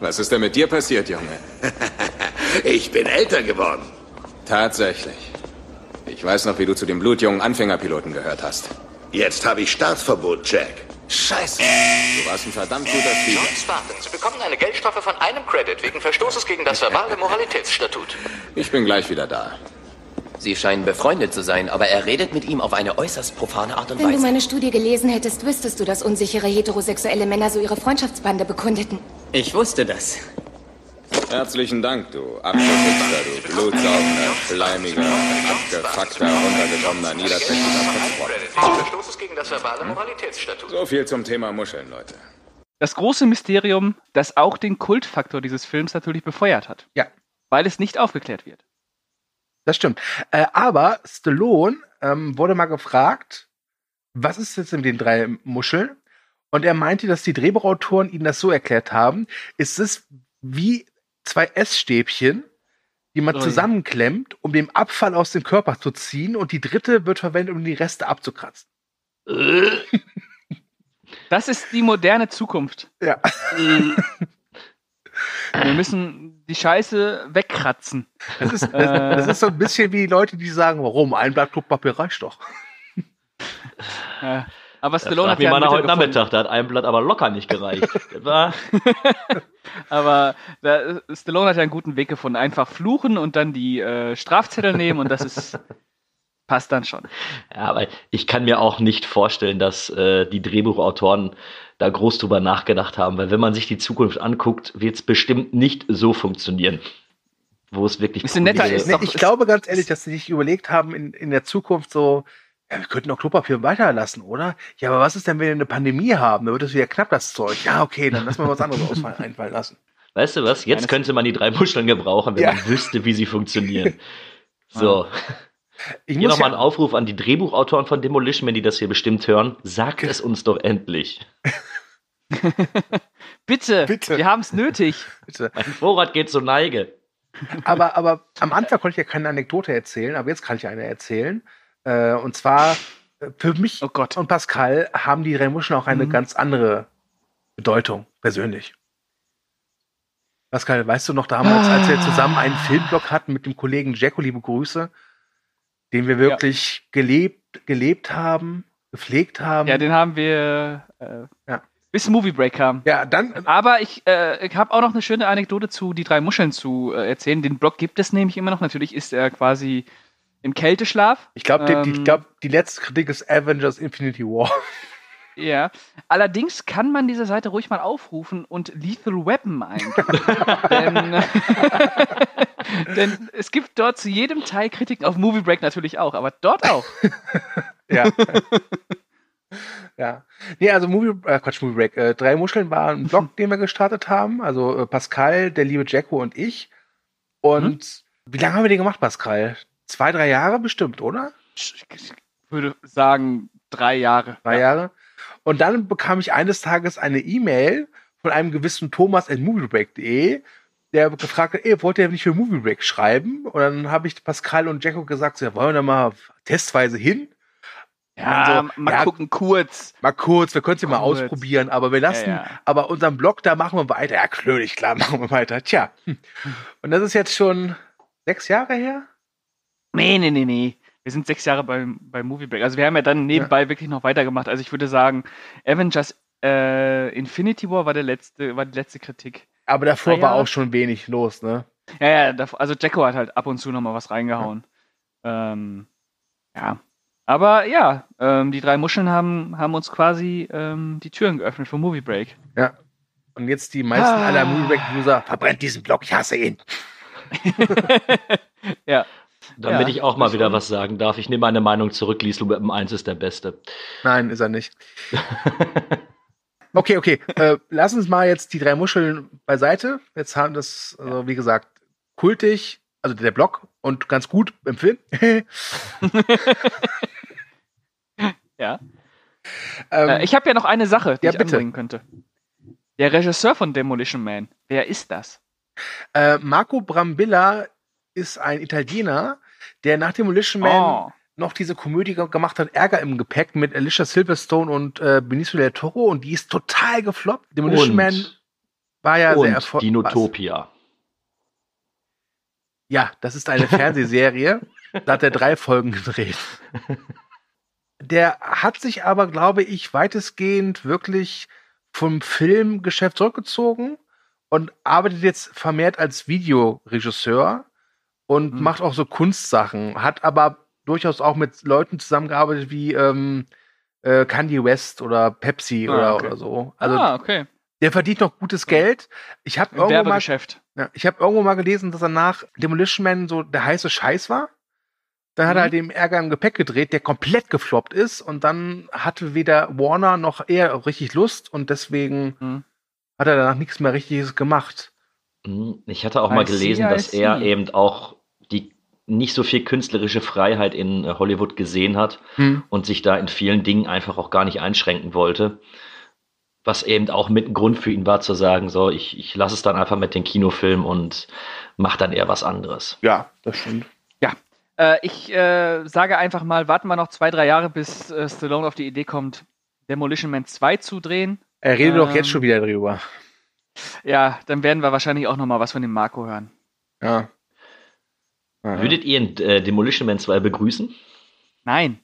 Was ist denn mit dir passiert, Junge? (laughs) Ich bin älter geworden. Tatsächlich. Ich weiß noch, wie du zu dem blutjungen Anfängerpiloten gehört hast. Jetzt habe ich Startverbot, Jack. Scheiße. Du warst ein verdammt guter Spieler. John Spartan, Sie bekommen eine Geldstrafe von einem Credit wegen Verstoßes gegen das verbale (laughs) Moralitätsstatut. Ich bin gleich wieder da. Sie scheinen befreundet zu sein, aber er redet mit ihm auf eine äußerst profane Art und Wenn du Weise. meine Studie gelesen hättest, wüsstest du, dass unsichere heterosexuelle Männer so ihre Freundschaftsbande bekundeten. Ich wusste das. Herzlichen Dank, du Abschlusshitzler, du blutsaugender, schleimiger, abgefuckter, runtergekommener, niederträchtiger Putzbrot. Verstoßes gegen das verbale Moralitätsstatut. So viel zum Thema Muscheln, Leute. Das große Mysterium, das auch den Kultfaktor dieses Films natürlich befeuert hat. Ja. Weil es nicht aufgeklärt wird. Das stimmt. Äh, aber Stallone ähm, wurde mal gefragt, was ist jetzt in den drei Muscheln? Und er meinte, dass die Drehbuchautoren ihnen das so erklärt haben, es ist wie zwei Essstäbchen, die man Ui. zusammenklemmt, um den Abfall aus dem Körper zu ziehen und die dritte wird verwendet, um die Reste abzukratzen. (laughs) Das ist die moderne Zukunft. Ja. Wir müssen die Scheiße wegkratzen. Das ist, das, das ist so ein bisschen wie die Leute, die sagen, warum? Ein Blatt Klopapier reicht doch. Aber Stallone hat ja heute gefunden. Nachmittag, da hat ein Blatt aber locker nicht gereicht. (laughs) Aber da, Stallone hat ja einen guten Weg gefunden. Einfach fluchen und dann die äh, Strafzettel nehmen und das ist passt dann schon. ja, aber ich kann mir auch nicht vorstellen, dass äh, die Drehbuchautoren da groß drüber nachgedacht haben, weil wenn man sich die Zukunft anguckt, wird es bestimmt nicht so funktionieren. Wo es wirklich Bisschen netter ist Nee, doch- ich glaube ganz ehrlich, dass sie sich überlegt haben, in, in der Zukunft so, ja, wir könnten auch Klopapier weiterlassen, oder? Ja, aber was ist denn, wenn wir eine Pandemie haben? Dann wird es wieder knapp, das Zeug. Ja, okay, dann lassen wir was anderes ausfallen, (laughs) einfallen lassen. Weißt du was? Jetzt könnte man die drei Muscheln gebrauchen, wenn Ja. man wüsste, wie sie funktionieren. (laughs) So. Ich Hier muss nochmal ja, ein Aufruf an die Drehbuchautoren von Demolition, wenn die das hier bestimmt hören. Sagt es uns doch endlich. (laughs) Bitte, Bitte. wir haben es nötig. bitte. Mein Vorrat geht zur Neige. Aber, aber am Anfang konnte ich ja keine Anekdote erzählen, aber jetzt kann ich eine erzählen. Äh, und zwar, äh, für mich Oh Gott. und Pascal haben die drei Muscheln auch eine Mhm. ganz andere Bedeutung, persönlich. Pascal, weißt du noch damals, als wir zusammen einen Filmblock hatten mit dem Kollegen Jacko, liebe Grüße, den wir wirklich gelebt, gelebt haben, gepflegt haben? Ja, den haben wir äh, Ja. bis Movie Break kam. Ja, dann, Aber ich, äh, ich habe auch noch eine schöne Anekdote zu die drei Muscheln zu äh, erzählen. Den Blog gibt es nämlich immer noch. Natürlich ist er quasi im Kälteschlaf. ich glaube, die, die, Ähm, ich glaub, die letzte Kritik ist Avengers Infinity War. (laughs) Ja. Allerdings kann man diese Seite ruhig mal aufrufen und Lethal Weapon eingeben. (laughs) denn, (laughs) denn es gibt dort zu jedem Teil Kritiken auf Movie Break natürlich auch, aber dort auch. (laughs) Ja. ja. Nee, also Movie, äh, Quatsch, Movie Break. Äh, drei Muscheln war ein Blog, den wir gestartet haben. Also äh, Pascal, der liebe Jacko und ich. Und wie lange haben wir den gemacht, Pascal? Zwei, drei Jahre bestimmt, oder? Ich würde sagen, drei Jahre. Drei Jahre. Und dann bekam ich eines Tages eine E-Mail von einem gewissen Thomas at moviebreak.de, der gefragt hat, ey, wollt ihr nicht für Movie Break schreiben? Und dann habe ich Pascal und Jacko gesagt, so, ja, wollen wir da mal testweise hin? Ja, so, mal ja, gucken kurz. Mal kurz, wir können es ja mal ausprobieren, aber wir lassen, Ja, ja. aber unseren Blog, da machen wir weiter. Ja, klönig, klar, (laughs) machen wir weiter. Tja. Und das ist jetzt schon sechs Jahre her? Nee, nee, nee, nee. Wir sind sechs Jahre beim, beim Movie Break. Also wir haben ja dann nebenbei wirklich noch weitergemacht. Also ich würde sagen, Avengers äh, Infinity War war der letzte, war die letzte Kritik. Aber davor Drei war Jahre? auch schon wenig los, ne? Ja, ja, also Jacko hat halt ab und zu noch mal was reingehauen. Ähm, ja. Aber ja, ähm, die drei Muscheln haben, haben uns quasi ähm, die Türen geöffnet für Movie Break. Ja. Und jetzt die meisten Ah. aller Movie Break-User, verbrennt diesen Blog, ich hasse ihn. (laughs) (laughs) Ja. Damit Ja, ich auch mal wieder was sagen darf. Ich nehme meine Meinung zurück. Liesl Weapon 1 ist der Beste. Nein, ist er nicht. Okay, okay. Äh, lass uns mal jetzt die drei Muscheln beiseite. Jetzt haben das, also wie gesagt, kultig, also der Blog und ganz gut im Film. (laughs) Ja. Ähm, Äh, ich habe ja noch eine Sache, die ja, ich bitte. anbringen könnte. Der Regisseur von Demolition Man, wer ist das? Äh, Marco Brambilla ist ein Italiener, der nach Demolition Man Oh. noch diese Komödie ge- gemacht hat, Ärger im Gepäck mit Alicia Silverstone und äh, Benicio del Toro und die ist total gefloppt. Demolition Und- Man war ja sehr erfolgreich. Dinotopia. Ja, das ist eine Fernsehserie. (laughs) da hat er drei Folgen gedreht. Der hat sich aber, glaube ich, weitestgehend wirklich vom Filmgeschäft zurückgezogen und arbeitet jetzt vermehrt als Videoregisseur und Mhm. macht auch so Kunstsachen, hat aber durchaus auch mit Leuten zusammengearbeitet wie ähm, äh, Kanye West oder Pepsi Ah, oder, okay. oder so. Also ah, okay. der verdient noch gutes Geld. Ich habe irgendwo mal, ja, ich habe irgendwo mal gelesen, dass er nach Demolition Man so der heiße Scheiß war. Dann hat er Mhm. halt dem Ärger im Gepäck gedreht, der komplett gefloppt ist und dann hatte weder Warner noch er richtig Lust und deswegen Mhm. hat er danach nichts mehr richtiges gemacht. Hm, Ich hatte auch mal I gelesen, dass er eben auch nicht so viel künstlerische Freiheit in äh, Hollywood gesehen hat Hm. und sich da in vielen Dingen einfach auch gar nicht einschränken wollte. Was eben auch mit ein Grund für ihn war, zu sagen, so, ich, ich lasse es dann einfach mit den Kinofilmen und mache dann eher was anderes. Ja, das stimmt. Ja. Äh, ich äh, sage einfach mal, warten wir noch zwei, drei Jahre, bis äh, Stallone auf die Idee kommt, Demolition Man 2 zu drehen. Er redet doch jetzt Ähm, schon wieder drüber. Ja, dann werden wir wahrscheinlich auch noch mal was von dem Marco hören. Ja. Würdet ihr äh, Demolition Man 2 begrüßen? Nein.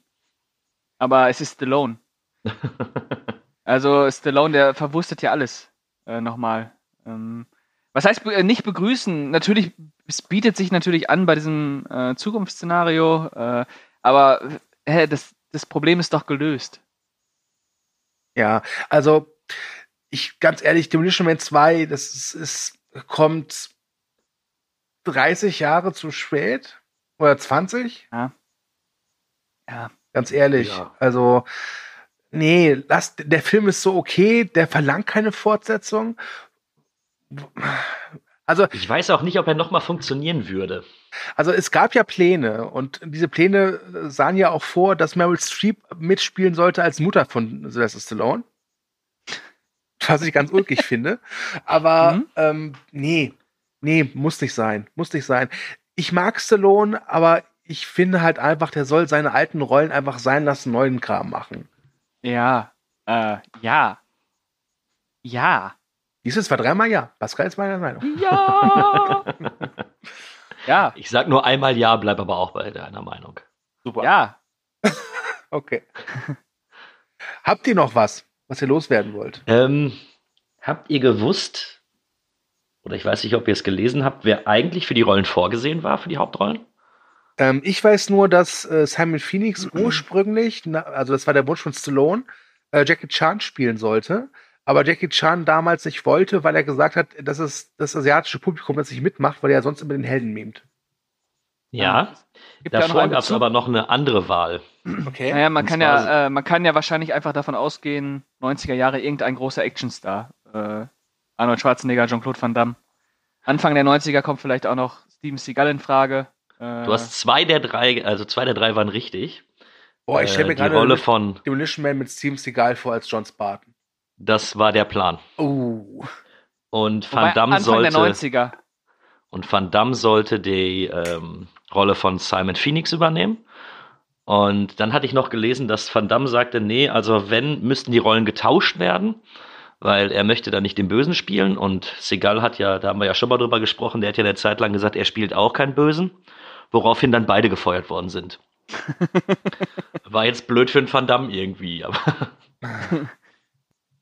Aber es ist Stallone. (laughs) also Stallone, der verwurstet ja alles äh, nochmal. Ähm, was heißt be- äh, nicht begrüßen? Natürlich, es bietet sich natürlich an bei diesem äh, Zukunftsszenario, äh, aber äh, das, das Problem ist doch gelöst. Ja, also ich ganz ehrlich, Demolition Man 2, das ist, ist kommt 30 Jahre zu spät oder 20. Ja. Ja. Ganz ehrlich, Ja. also nee, lass, der Film ist so okay, der verlangt keine Fortsetzung. Also Ich weiß auch nicht, ob er nochmal funktionieren würde. Also es gab ja Pläne und diese Pläne sahen ja auch vor, dass Meryl Streep mitspielen sollte als Mutter von Sylvester Stallone. Was ich ganz ulkig (laughs) finde. Aber Mhm. ähm, nee, nee, muss nicht sein. Muss nicht sein. Ich mag Stallone, aber ich finde halt einfach, der soll seine alten Rollen einfach sein lassen, neuen Kram machen. Ja. Äh, ja. Ja. Dieses war dreimal ja. Pascal ist meiner Meinung. Ja. (laughs) ja. Ich sag nur einmal ja, bleib aber auch bei deiner Meinung. Super. Ja. (laughs) Okay. Habt ihr noch was, was ihr loswerden wollt? Ähm, habt ihr gewusst, oder ich weiß nicht, ob ihr es gelesen habt, wer eigentlich für die Rollen vorgesehen war, für die Hauptrollen? Ähm, ich weiß nur, dass äh, Simon Phoenix ursprünglich, na, also das war der Wunsch von Stallone, äh, Jackie Chan spielen sollte. Aber Jackie Chan damals nicht wollte, weil er gesagt hat, dass es das asiatische Publikum das nicht mitmacht, weil er sonst immer den Helden mimt. Ja. Gibt Davor gab es aber noch eine andere Wahl. Okay. Naja, man kann ja, äh, man kann ja wahrscheinlich einfach davon ausgehen, 90er Jahre irgendein großer Actionstar. Äh, Arnold Schwarzenegger, Jean-Claude Van Damme. Anfang der 90er kommt vielleicht auch noch Steven Seagal in Frage. Äh, Du hast zwei der drei, also zwei der drei waren richtig. Boah, ich stelle mir Äh, die gerade Rolle von, Demolition Man mit Steven Seagal vor als John Spartan. das war der Plan. Oh. Und wobei Van Damme Anfang der sollte 90er. und Van Damme sollte die ähm, Rolle von Simon Phoenix übernehmen. Und dann hatte ich noch gelesen, dass Van Damme sagte, nee, also wenn, müssten die Rollen getauscht werden, weil er möchte da nicht den Bösen spielen. Und Segal hat ja, da haben wir ja schon mal drüber gesprochen, der hat ja eine Zeit lang gesagt, er spielt auch keinen Bösen, woraufhin dann beide gefeuert worden sind. (laughs) War jetzt blöd für den Van Damme irgendwie, aber (laughs)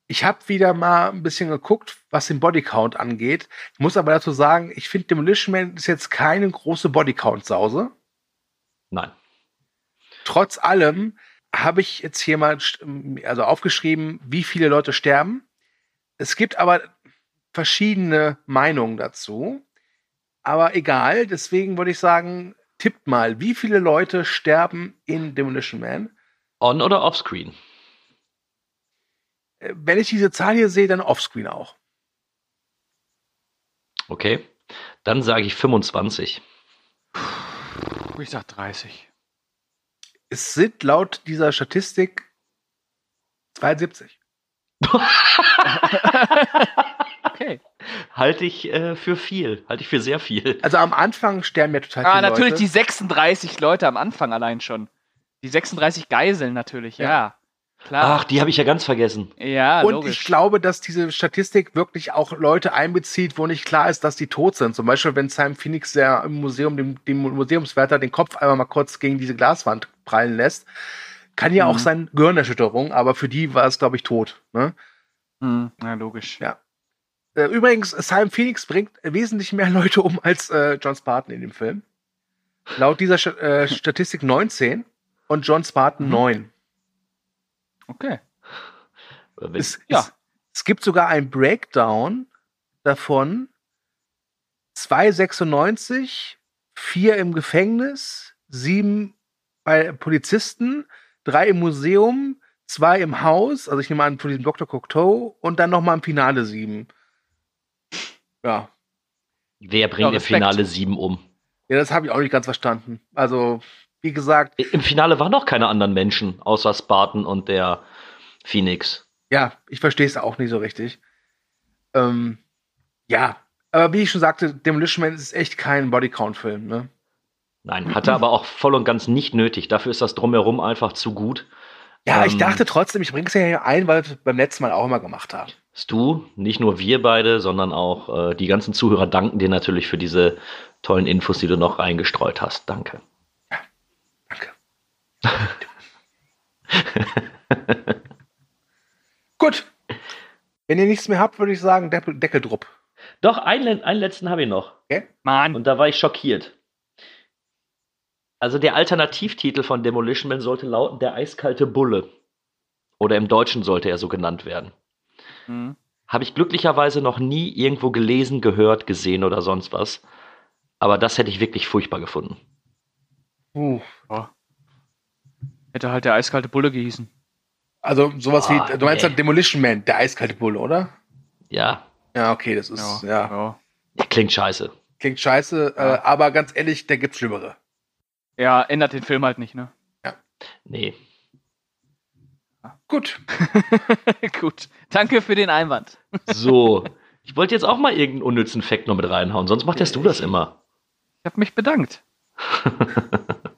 Ich habe wieder mal ein bisschen geguckt, was den Bodycount angeht. Ich muss aber dazu sagen, ich finde Demolition Man ist jetzt keine große Bodycount-Sause. nein. Trotz allem habe ich jetzt hier mal also aufgeschrieben, wie viele Leute sterben. Es gibt aber verschiedene Meinungen dazu. Aber egal, deswegen würde ich sagen, tippt mal, wie viele Leute sterben in Demolition Man? On- oder offscreen? Äh, Wenn ich diese Zahl hier sehe, dann offscreen auch. Okay. Dann sage ich 25. Ich sag 30. Es sind laut dieser Statistik 72. (laughs) Okay. Halte ich äh, für viel. Halte ich für sehr viel. Also am Anfang sterben ja total Ah, viele natürlich Leute. die 36 Leute am Anfang allein schon. Die 36 Geiseln natürlich, ja. Ja. Klar. Ach, die habe ich ja ganz vergessen. ja, Und logisch. ich glaube, dass diese Statistik wirklich auch Leute einbezieht, wo nicht klar ist, dass die tot sind. Zum Beispiel, wenn Simon Phoenix der im Museum, dem, dem Museumswärter den Kopf einmal mal kurz gegen diese Glaswand prallen lässt. Kann ja auch Mhm. sein Gehirnerschütterung, aber für die war es, glaube ich, tot. Ne? Hm, na, logisch. Ja. Äh, übrigens, Simon Phoenix bringt wesentlich mehr (laughs) Leute um als äh, John Spartan in dem Film. Laut dieser Sta- äh, (laughs) Statistik 19 und John Spartan 9. Okay. Es, Ja. es, es gibt sogar ein Breakdown davon. 296, 4 im Gefängnis, 7 bei Polizisten, 3 im Museum, 2 im Haus, also ich nehme an von diesem Dr. Cocteau und dann nochmal im Finale 7. Ja. Wer bringt Ja, im. Finale 7 um? Ja, das habe ich auch nicht ganz verstanden. Also, wie gesagt, Im Finale waren noch keine anderen Menschen, außer Spartan und der Phoenix. Ja, ich verstehe es auch nicht so richtig. Ähm, ja, aber wie ich schon sagte, Demolition Man ist echt kein Bodycount-Film, ne? Nein, hatte aber auch voll und ganz nicht nötig. Dafür ist das drumherum einfach zu gut. Ja, ich Ähm, dachte trotzdem, ich bringe es ja hier ein, weil wir es beim letzten Mal auch immer gemacht haben. du, nicht nur wir beide, sondern auch äh, die ganzen Zuhörer danken dir natürlich für diese tollen Infos, die du noch reingestreut hast. Danke. (laughs) Gut. Wenn ihr nichts mehr habt, würde ich sagen, Deckel, Deckeldrupp. Doch, einen, einen letzten habe ich noch. Okay. Mann. Und da war ich schockiert. Also der Alternativtitel von Demolition Man sollte lauten Der eiskalte Bulle. Oder im Deutschen sollte er so genannt werden. Hm. Habe ich glücklicherweise noch nie irgendwo gelesen, gehört, gesehen oder sonst was. Aber das hätte ich wirklich furchtbar gefunden. Uh. Hätte halt der eiskalte Bulle gehießen. Also sowas Ah, wie, du meinst nee. halt Demolition Man, der eiskalte Bulle, oder? Ja, Ja, okay, das ist, ja. klingt scheiße. Klingt scheiße, äh, aber ganz ehrlich, der gibt's Schlimmere. Ja, ändert den Film halt nicht, ne? Nee. Gut. (laughs) Gut. Danke für den Einwand. So. Ich wollte jetzt auch mal irgendeinen unnützen Fact noch mit reinhauen, sonst machst du das immer. Ich habe mich bedankt. (laughs)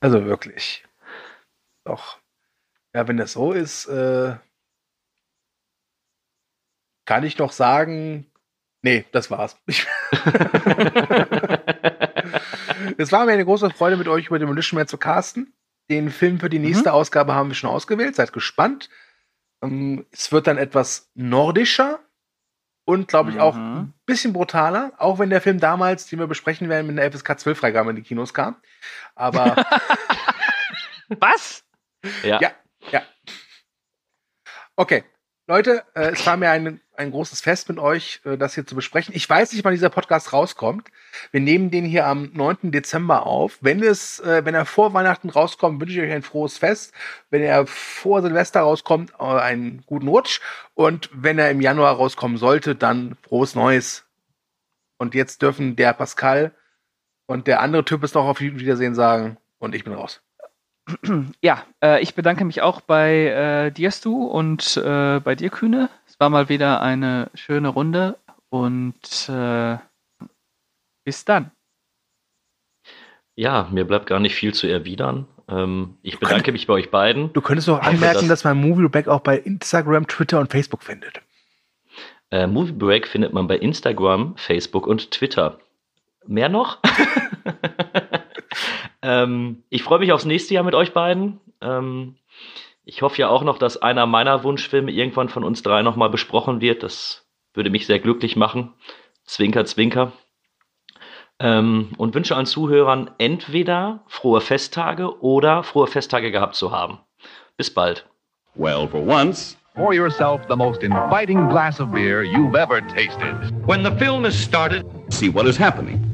Also wirklich. Doch. Ja, wenn das so ist, äh, kann ich noch sagen, nee, das war's. (laughs) Es war mir eine große Freude, mit euch über Demolition Man zu casten. Den Film für die nächste Ausgabe haben wir schon ausgewählt. Seid gespannt. Ähm, es wird dann etwas nordischer und, glaube ich, auch ein bisschen brutaler. Auch wenn der Film damals, den wir besprechen werden, mit einer FSK 12 Freigabe in die Kinos kam. Aber (laughs) Was? Ja. ja, ja. Okay, Leute, äh, es war mir ein, ein großes Fest mit euch, äh, das hier zu besprechen. Ich weiß nicht, wann dieser Podcast rauskommt. Wir nehmen den hier am 9. Dezember auf. Wenn es, äh, wenn er vor Weihnachten rauskommt, wünsche ich euch ein frohes Fest. Wenn er vor Silvester rauskommt, äh, einen guten Rutsch. Und wenn er im Januar rauskommen sollte, dann frohes Neues. Und jetzt dürfen der Pascal und der andere Typ es noch auf Wiedersehen sagen. Und ich bin raus. (clears throat) Ja, äh, ich bedanke mich auch bei äh, dir, Stu, und äh, bei dir, Kühne. Es war mal wieder eine schöne Runde und äh, bis dann. Ja, mir bleibt gar nicht viel zu erwidern. Ähm, ich bedanke mich bei euch beiden. Du könntest noch anmerken, dass- dass man Movie Back auch bei Instagram, Twitter und Facebook findet. Äh, Movie Break findet man bei Instagram, Facebook und Twitter. Mehr noch? (laughs) ähm, ich freue mich aufs nächste Jahr mit euch beiden. Ähm, ich hoffe ja auch noch, dass einer meiner Wunschfilme irgendwann von uns drei nochmal besprochen wird. Das würde mich sehr glücklich machen. Zwinker, zwinker. Ähm, und wünsche allen Zuhörern entweder frohe Festtage oder frohe Festtage gehabt zu haben. Bis bald. Well, for once. Pour yourself the most inviting glass of beer you've ever tasted. When the film is started, See what is happening.